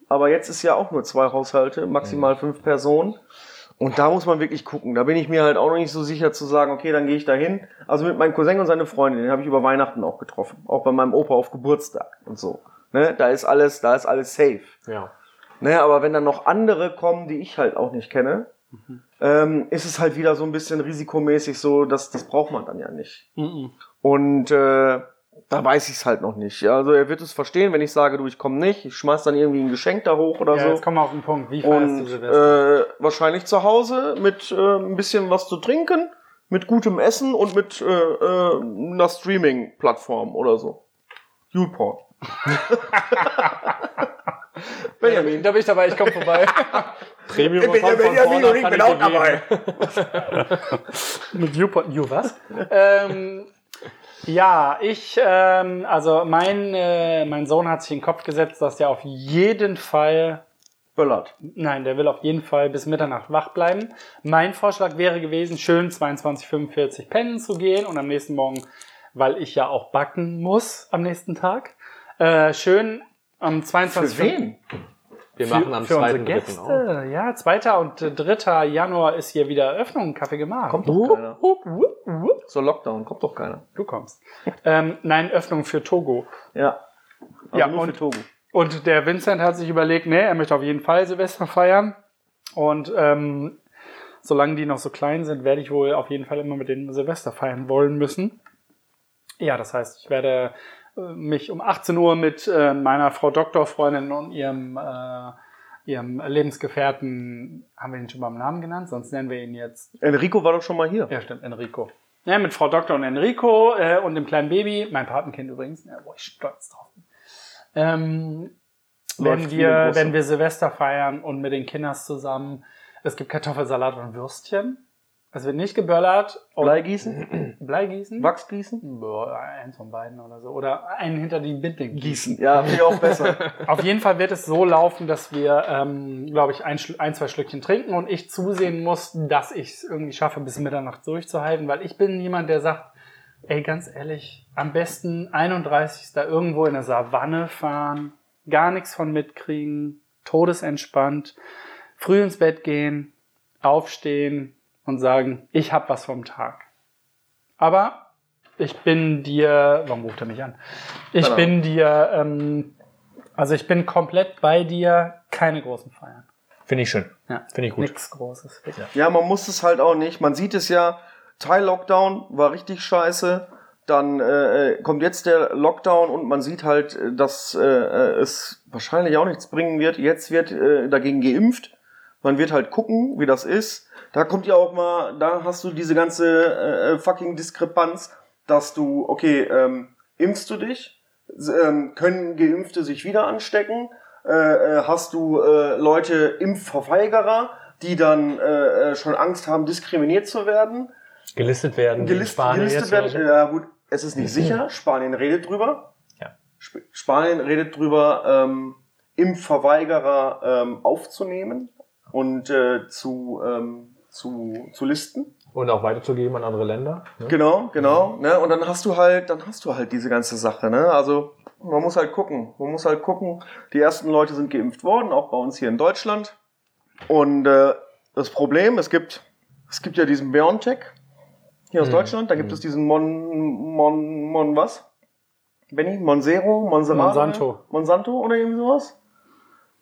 Aber jetzt ist ja auch nur zwei Haushalte, maximal fünf Personen. Und da muss man wirklich gucken. Da bin ich mir halt auch noch nicht so sicher zu sagen, okay, dann gehe ich da hin. Also mit meinem Cousin und seine Freundin, den habe ich über Weihnachten auch getroffen. Auch bei meinem Opa auf Geburtstag und so. Ne, da ist alles, da ist alles safe. Ja. Ne, aber wenn dann noch andere kommen, die ich halt auch nicht kenne, ähm, ist es halt wieder so ein bisschen risikomäßig so, dass das braucht man dann ja nicht. Mhm. Und äh, da weiß ich es halt noch nicht. Ja, Also er wird es verstehen, wenn ich sage, du, ich komme nicht, ich schmeiß dann irgendwie ein Geschenk da hoch oder Ja, so. jetzt kommen wir auf den Punkt. Wie feierst du Silvester? äh, wahrscheinlich zu Hause mit äh, ein bisschen was zu trinken, mit gutem Essen und mit äh, äh, einer Streaming-Plattform oder so. YouPorn. Benjamin. da bin ich dabei, ich komme vorbei. Premium Ich bin der Benjamin und ich bin auch dabei. Mit YouPorn. You was? ähm, ja, ich, ähm, also mein, äh, mein Sohn hat sich in den Kopf gesetzt, dass er auf jeden Fall, Böllert. nein, der will auf jeden Fall bis Mitternacht wach bleiben. Mein Vorschlag wäre gewesen, schön 22:45 pennen zu gehen und am nächsten Morgen, weil ich ja auch backen muss am nächsten Tag, äh, schön am 22. Wir Für, machen am für unsere 2.3. Gäste. auch. Ja, 2. und äh, 3. Januar ist hier wieder Eröffnung, Kaffee gemacht. Kommt doch keiner. Wupp, wupp, wupp. So Lockdown, kommt doch keiner. Du kommst. ähm, nein, Öffnung für Togo. Ja. Also Ja, nur und- für Togo. Und der Vincent hat sich überlegt, nee, er möchte auf jeden Fall Silvester feiern. Und ähm, solange die noch so klein sind, werde ich wohl auf jeden Fall immer mit denen Silvester feiern wollen müssen. Ja, das heißt, ich werde mich um 18 Uhr mit äh, meiner Frau Doktorfreundin und ihrem, äh, ihrem Lebensgefährten, haben wir ihn schon beim Namen genannt, sonst nennen wir ihn jetzt Enrico war doch schon mal hier. ja, stimmt, Enrico. Ja, mit Frau Doktor und Enrico äh, und dem kleinen Baby, mein Patenkind übrigens, ja, wo ich stolz drauf bin. Ähm, wie wir, werden wir Silvester feiern und mit den Kinders zusammen. Es gibt Kartoffelsalat und Würstchen. Es wird nicht geböllert. Bleigießen, Bleigießen? Wachsgießen, Boah, eins von beiden oder so. Oder einen hinter die Binding Gießen. Ja, ich auch besser. auf jeden Fall wird es so laufen, dass wir, ähm, glaube ich, ein, ein, zwei Schlückchen trinken und ich zusehen muss, dass ich es irgendwie schaffe, bis Mitternacht durchzuhalten, weil ich bin jemand, der sagt, ey, ganz ehrlich, am besten 31. da irgendwo in der Savanne fahren, gar nichts von mitkriegen, todesentspannt, früh ins Bett gehen, aufstehen und sagen, ich hab was vom Tag. Aber ich bin dir, warum ruft er mich an? Ich Genau. bin dir, ähm, also ich bin komplett bei dir, keine großen Feiern. Finde ich schön. Ja. Finde ich gut. Nichts Großes. Ja, man muss es halt auch nicht. Man sieht es ja, Teil-Lockdown war richtig scheiße. Dann äh, kommt jetzt der Lockdown und man sieht halt, äh, dass äh, äh, es wahrscheinlich auch nichts bringen wird. Jetzt wird äh, dagegen geimpft. Man wird halt gucken, wie das ist. Da kommt ja auch mal, da hast du diese ganze äh, fucking Diskrepanz, dass du, okay, ähm, impfst du dich? Ähm, können Geimpfte sich wieder anstecken? Äh, äh, hast du äh, Leute Impfverweigerer, die dann äh, äh, schon Angst haben, diskriminiert zu werden? Gelistet werden. Gelist, Spanien gelistet werden? Ja gut, es ist nicht sicher. Spanien redet drüber. Ja. Sp Spanien redet drüber, ähm, Impfverweigerer ähm, aufzunehmen und äh, zu, ähm, zu, zu listen. Und auch weiterzugeben an andere Länder. Ne? Genau, genau. Ne? Und dann hast du halt, dann hast du halt diese ganze Sache. Ne? Also man muss halt gucken. Man muss halt gucken. Die ersten Leute sind geimpft worden, auch bei uns hier in Deutschland. Und äh, das Problem, es gibt, es gibt ja diesen BioNTech hier aus Mhm. Deutschland. Da gibt es diesen Mon, Mon, Mon was? Benny? Monzero? Monserrat? Monsanto. Monsanto oder irgendwie sowas?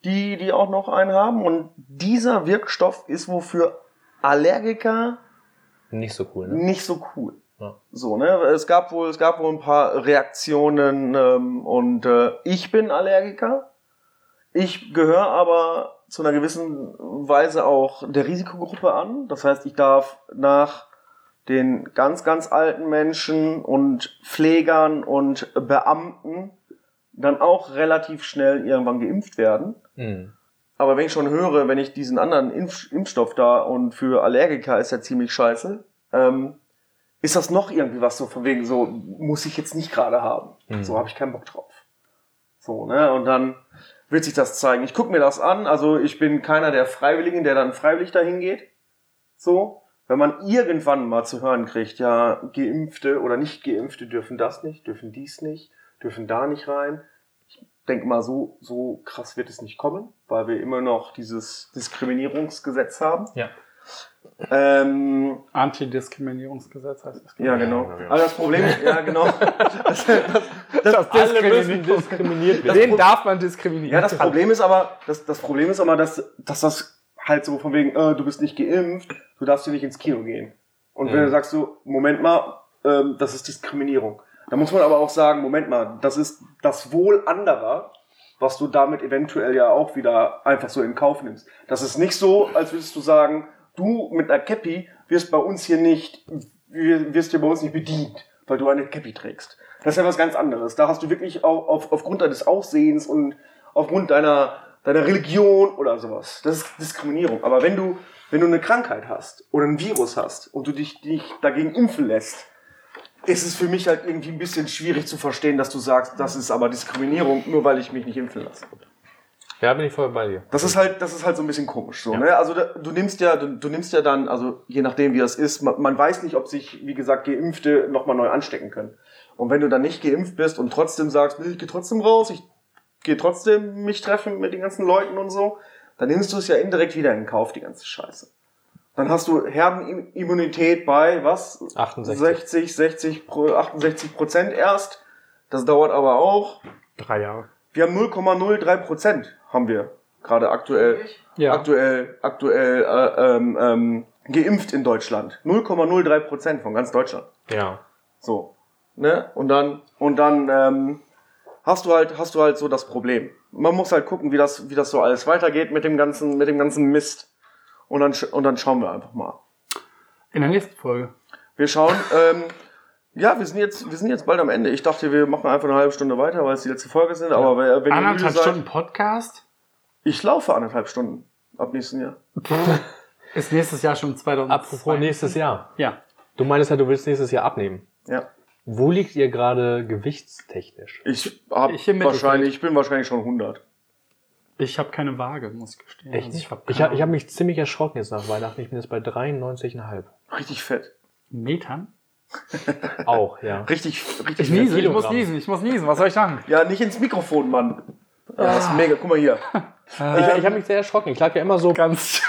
Die, die auch noch einen haben. Und dieser Wirkstoff ist wofür Allergiker Nicht so cool, ne? nicht so cool. Ja. So, ne? Es gab wohl, es gab wohl ein paar Reaktionen ähm, und äh, ich bin Allergiker. Ich gehöre aber zu einer gewissen Weise auch der Risikogruppe an. Das heißt, ich darf nach den ganz, ganz alten Menschen und Pflegern und Beamten dann auch relativ schnell irgendwann geimpft werden. Mhm. Aber wenn ich schon höre, wenn ich diesen anderen Impf Impfstoff da und für Allergiker ist ja ziemlich scheiße, ähm, ist das noch irgendwie was so von wegen so, muss ich jetzt nicht gerade haben. Mhm. So habe ich keinen Bock drauf. So, ne? Und dann wird sich das zeigen. Ich gucke mir das an, also ich bin keiner der Freiwilligen, der dann freiwillig dahin geht. So. Wenn man irgendwann mal zu hören kriegt, ja, Geimpfte oder nicht Geimpfte dürfen das nicht, dürfen dies nicht, dürfen da nicht rein. Ich denke mal, so, so krass wird es nicht kommen, weil wir immer noch dieses Diskriminierungsgesetz haben. Ja. Ähm, Antidiskriminierungsgesetz heißt das. ja, genau. Ja, ja. Aber das Problem ist, ja, genau. Das, das, das, Alle müssen diskriminiert werden. Den darf man diskriminieren. Ja, das Problem ist aber, das, das Problem ist aber, dass, dass das halt so von wegen, äh, du bist nicht geimpft, du darfst hier nicht ins Kino gehen. Und wenn Mhm. du sagst so, Moment mal, ähm, das ist Diskriminierung. Da muss man aber auch sagen, Moment mal, das ist das Wohl anderer, was du damit eventuell ja auch wieder einfach so in Kauf nimmst. Das ist nicht so, als würdest du sagen, du mit einer Cappy wirst bei uns hier nicht, wir- wirst hier bei uns nicht bedient, weil du eine Cappy trägst. Das ist ja was ganz anderes. Da hast du wirklich auch auf, aufgrund deines Aussehens und aufgrund deiner, deiner Religion oder sowas. Das ist Diskriminierung. Aber wenn du, wenn du eine Krankheit hast oder ein Virus hast und du dich, dich dagegen impfen lässt, ist es für mich halt irgendwie ein bisschen schwierig zu verstehen, dass du sagst, das ist aber Diskriminierung, nur weil ich mich nicht impfen lasse. Ja, bin ich voll bei dir. Das ist halt, das ist halt so ein bisschen komisch, so, Ja. ne? Also, du nimmst ja, du, du nimmst ja dann, also, je nachdem, wie das ist, man, man weiß nicht, ob sich, wie gesagt, Geimpfte nochmal neu anstecken können. Und wenn du dann nicht geimpft bist und trotzdem sagst, nee, ich gehe trotzdem raus, ich gehe trotzdem mich treffen mit den ganzen Leuten und so, dann nimmst du es ja indirekt wieder in Kauf, die ganze Scheiße. Dann hast du Herdenimmunität bei, was? 68. 60, 60, pro- 68 Prozent erst. Das dauert aber auch. Drei Jahre. Wir haben 0,03 Prozent, haben wir gerade aktuell Ja. aktuell, aktuell äh, ähm, ähm, geimpft in Deutschland. 0,03 Prozent von ganz Deutschland. Ja. So. Ne? Und dann, und dann ähm, hast du halt, hast du halt so das Problem. Man muss halt gucken, wie das, wie das so alles weitergeht mit dem ganzen, mit dem ganzen Mist. Und dann, und dann schauen wir einfach mal. In der nächsten Folge. Wir schauen, ähm, ja, wir sind jetzt, wir sind jetzt bald am Ende. Ich dachte, wir machen einfach eine halbe Stunde weiter, weil es die letzte Folge sind. Aber wenn, wenn ihr Anderthalb seid, Stunden Podcast. ich laufe anderthalb Stunden ab nächsten Jahr. Ist nächstes Jahr schon 2000. Apropos nächstes Jahr. Ja. Du meinst ja, du willst nächstes Jahr abnehmen. Ja. Wo liegt ihr gerade gewichtstechnisch? Ich hab Ich wahrscheinlich, ich bin wahrscheinlich schon 100. Ich habe keine Waage, muss ich gestehen. Echt Also nicht? hab Ich habe ich hab mich ziemlich erschrocken jetzt nach Weihnachten. Ich bin jetzt bei 93,5. Richtig fett. Metern? Ah. Auch, ja. Richtig, richtig Ich fett. niese, ich muss niesen, ich muss niesen. Was soll ich sagen? Ja, nicht ins Mikrofon, Mann. Ja, das ist mega. Guck mal hier. Ich, ich habe mich sehr erschrocken. Ich lag ja immer so Ganz.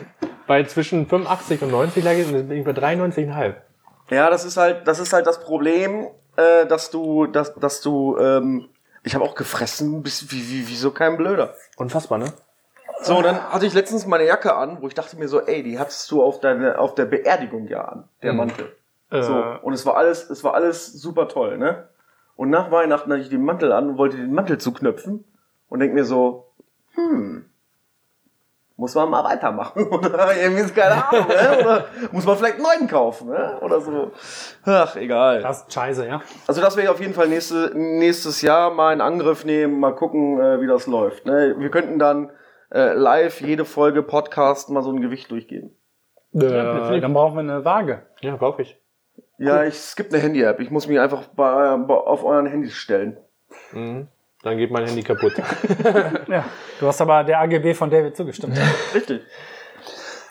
bei zwischen 85 und 90 lag ich, bin ich bei 93,5. Ja, das ist halt, das ist halt das Problem, äh, dass du, dass, dass du, ähm, ich habe auch gefressen, bis, wie, wie, wie so kein Blöder. Unfassbar, ne? So, dann hatte ich letztens meine Jacke an, wo ich dachte mir so, ey, die hattest du auf deine, auf der Beerdigung ja an, der Mhm. Mantel. Äh, So, und es war alles, es war alles super toll, ne? Und nach Weihnachten hatte ich den Mantel an und wollte den Mantel zuknöpfen und denk mir so, hm, muss man mal weitermachen. Oder irgendwie ist keine Ahnung, ne? Oder muss man vielleicht einen neuen kaufen, ne? Oder so. Ach, egal. das ist scheiße, ja. Also das werde ich auf jeden Fall nächste, nächstes Jahr mal in Angriff nehmen, mal gucken, äh, wie das läuft. Ne? Wir könnten dann äh, live jede Folge Podcast mal so ein Gewicht durchgeben. Äh, dann brauchen wir eine Waage. Ja, brauche ich. Ja, ich, es gibt eine Handy-App. Ich muss mich einfach bei, bei, auf euren Handys stellen. Mhm. Dann geht mein Handy kaputt. Ja. Du hast aber der AGB von David zugestimmt. Richtig.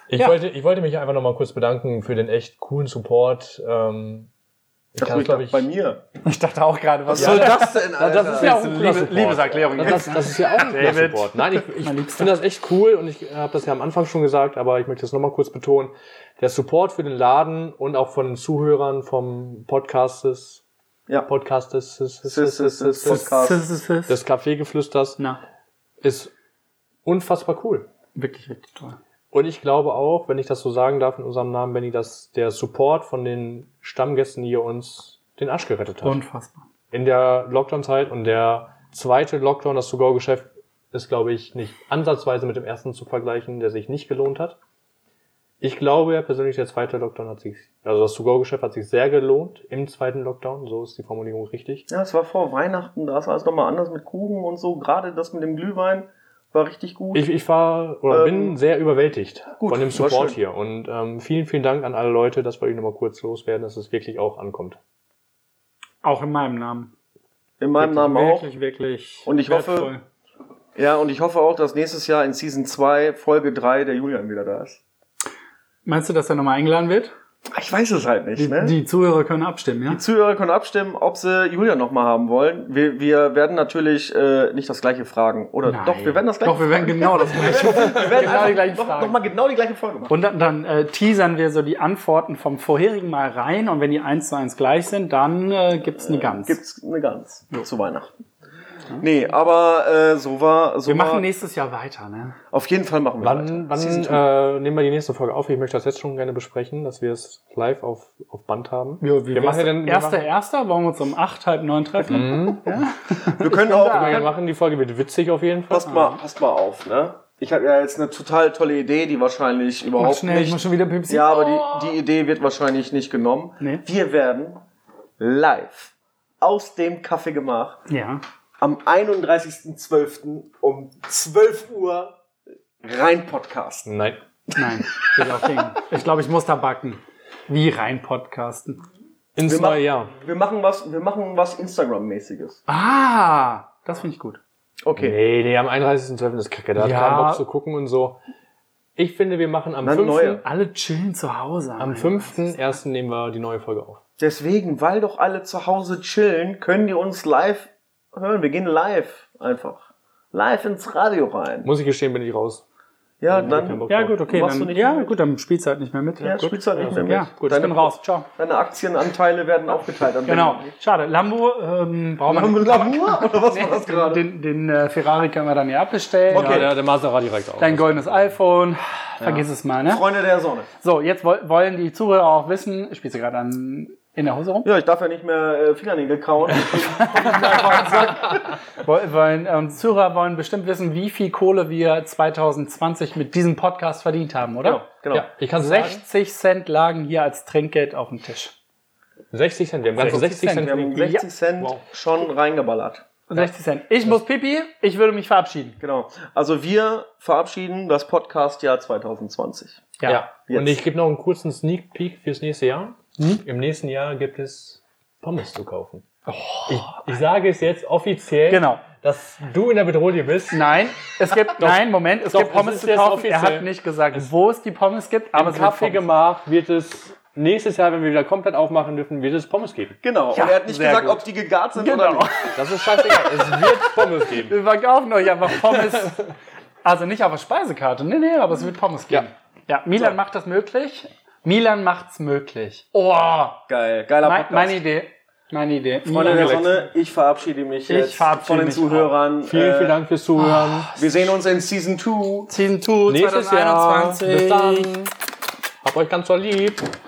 Ich, Ja. wollte, ich wollte mich einfach nochmal kurz bedanken für den echt coolen Support. Ähm, ich Das kann glaube ich. bei mir. Ich dachte auch gerade, was, Was soll das denn, Alter? das ist ja auch ein Liebe- cooler Support. Liebeserklärung Das, das, ist ja auch ein David. Support. Nein, ich, ich finde das echt cool und ich habe das ja am Anfang schon gesagt, aber ich möchte das nochmal kurz betonen. Der Support für den Laden und auch von den Zuhörern vom Podcastes, Ja. Podcastes, Sis, sis, sis, Podcast. des Kaffeegeflüsters Na, ist unfassbar cool. wirklich, wirklich toll. Und ich glaube auch, wenn ich das so sagen darf in unserem Namen, Benny, dass der Support von den Stammgästen hier uns den Arsch gerettet hat. Unfassbar. in der Lockdown-Zeit und der zweite Lockdown, das To-Go-Geschäft, ist, glaube ich, nicht ansatzweise mit dem ersten zu vergleichen, der sich nicht gelohnt hat. Ich glaube ja persönlich, der zweite Lockdown hat sich, also das To-Go-Geschäft hat sich sehr gelohnt im zweiten Lockdown, so ist die Formulierung richtig. Ja, es war vor Weihnachten, da ist alles nochmal anders mit Kuchen und so. Gerade das mit dem Glühwein war richtig gut. Ich, ich war oder Ähm, bin sehr überwältigt gut, von dem war Support hier und ähm, vielen, vielen Dank an alle Leute, das wollte ich nochmal kurz loswerden, dass es wirklich auch ankommt. Auch in meinem Namen. In meinem Namen auch. Wirklich, wirklich. Und ich hoffe- wertvoll. Ja, und ich hoffe auch, dass nächstes Jahr in Season 2, Folge 3, der Julian wieder da ist. Meinst du, dass er nochmal eingeladen wird? Ich weiß es halt nicht, Die, ne? die Zuhörer können abstimmen, ja? Die Zuhörer können abstimmen, ob sie Julian nochmal haben wollen. Wir, wir werden natürlich äh, nicht das gleiche fragen. Oder Nein. doch, wir werden das gleiche Doch, wir werden genau das gleiche. Wir werden genau die gleichen noch, Fragen. noch mal genau die gleiche Folge machen. Und dann, dann äh, teasern wir so die Antworten vom vorherigen Mal rein und wenn die eins zu eins gleich sind, dann äh, gibt's eine Gans. Gibt's eine Gans zu Weihnachten. Nee, aber äh, so war so wir war, machen nächstes Jahr weiter, ne? Auf jeden Fall machen wir weiter. Wann, wann Season two. äh, nehmen wir die nächste Folge auf? Ich möchte das jetzt schon gerne besprechen, dass wir es live auf, auf Band haben. Ja, wie wir machen ja dann, wir Erster, machen, erster, wollen wir uns um acht, halb neun treffen? wir können auch, wir wir machen die Folge wird witzig auf jeden Fall. passt mal, passt mal auf, ne? Ich habe ja jetzt eine total tolle Idee, die wahrscheinlich Mach überhaupt schnell, ich muss nicht. schon wieder Pipsi. Ja, aber Oh. die, die Idee wird wahrscheinlich nicht genommen. Nee. Wir werden live aus dem Kaffeegemach Ja. Am 31.12. um 12 Uhr rein podcasten. Nein. Nein, bin ich auch gegen. Ich glaube, ich muss da backen. Wie rein podcasten. Ins Wir neue machen- Jahr. Wir machen was, wir machen was Instagram-mäßiges. Ah, das finde ich gut. Okay. Nee, nee, am 31.12. ist kacke. Da hat Ja. keinen Bock zu gucken und so. Ich finde, wir machen am Na, 5. neue. Alle chillen zu Hause. Am 5.1. nehmen wir die neue Folge auf. Deswegen, weil doch alle zu Hause chillen, können die uns live hören. Wir gehen live einfach. Live ins Radio rein. Muss ich gestehen, bin ich raus. Ja, dann, Bock. Ja, gut, okay. Du Dann, ja, mit? gut, dann spielst du halt nicht mehr mit. ja, gut. spielst halt nicht mehr mit. Ja, gut, ich deine, bin raus. Ciao. deine Aktienanteile werden aufgeteilt. an Genau. Schade. Lambo, ähm, brauchen wir Lambo, nicht. Lamour? Oder was war das gerade? Den, den äh, Ferrari können wir dann ja abbestellen. Okay. Ja, der, der Maserati reicht auch. Dein goldenes iPhone. Vergiss es mal, ne? Freunde der Sonne. So, jetzt woll- wollen die Zuhörer auch wissen, spielst du gerade an in der Hose rum? Ja, ich darf ja nicht mehr äh, Fingernägel kauen. Woll- Wollen, ähm, Zuhörer wollen bestimmt wissen, wie viel Kohle wir 2020 mit diesem Podcast verdient haben, oder? genau, genau. Ja, ich kann sagen, 60 Cent lagen hier als Trinkgeld auf dem Tisch. 60 Cent. Wir haben ganze 60 60 Cent. Wir haben die- 60 Cent Wow. schon reingeballert. 60 Cent. Ich muss pipi, ich würde mich verabschieden. Genau. Also wir verabschieden das Podcast-Jahr 2020. Ja. Ja. Und ich gebe noch einen kurzen Sneak Peek fürs nächste Jahr. Im nächsten Jahr gibt es Pommes zu kaufen. Ich, ich sage es jetzt offiziell, Genau. dass du in der Bedrohung bist. Nein, es gibt, nein, Moment, es Doch, gibt Pommes zu kaufen. Er offiziell. hat nicht gesagt, wo es die Pommes gibt, aber Im es wird Pommes. Kaffeegemach wird es nächstes Jahr, wenn wir wieder komplett aufmachen dürfen, wird es Pommes geben. Genau. Ja, und er hat nicht gesagt, gut. ob die gegart sind Genau. oder nicht. Das ist scheißegal. es wird Pommes geben. Wir verkaufen euch einfach Pommes. Also nicht auf der Speisekarte, nee, nee, aber es wird Pommes geben. Ja, Milan macht das möglich. Milan macht's möglich. Oh, Geil. Geiler mein, Podcast. meine Idee. Meine Idee. Freunde der Sonne, ich verabschiede mich Ich jetzt verabschiede von den mich Zuhörern. Vielen, vielen Äh, Dank fürs Zuhören. Wir sehen uns in Season 2. Season 2 Nächstes Jahr. 2021. Bis dann. Hab euch ganz so lieb.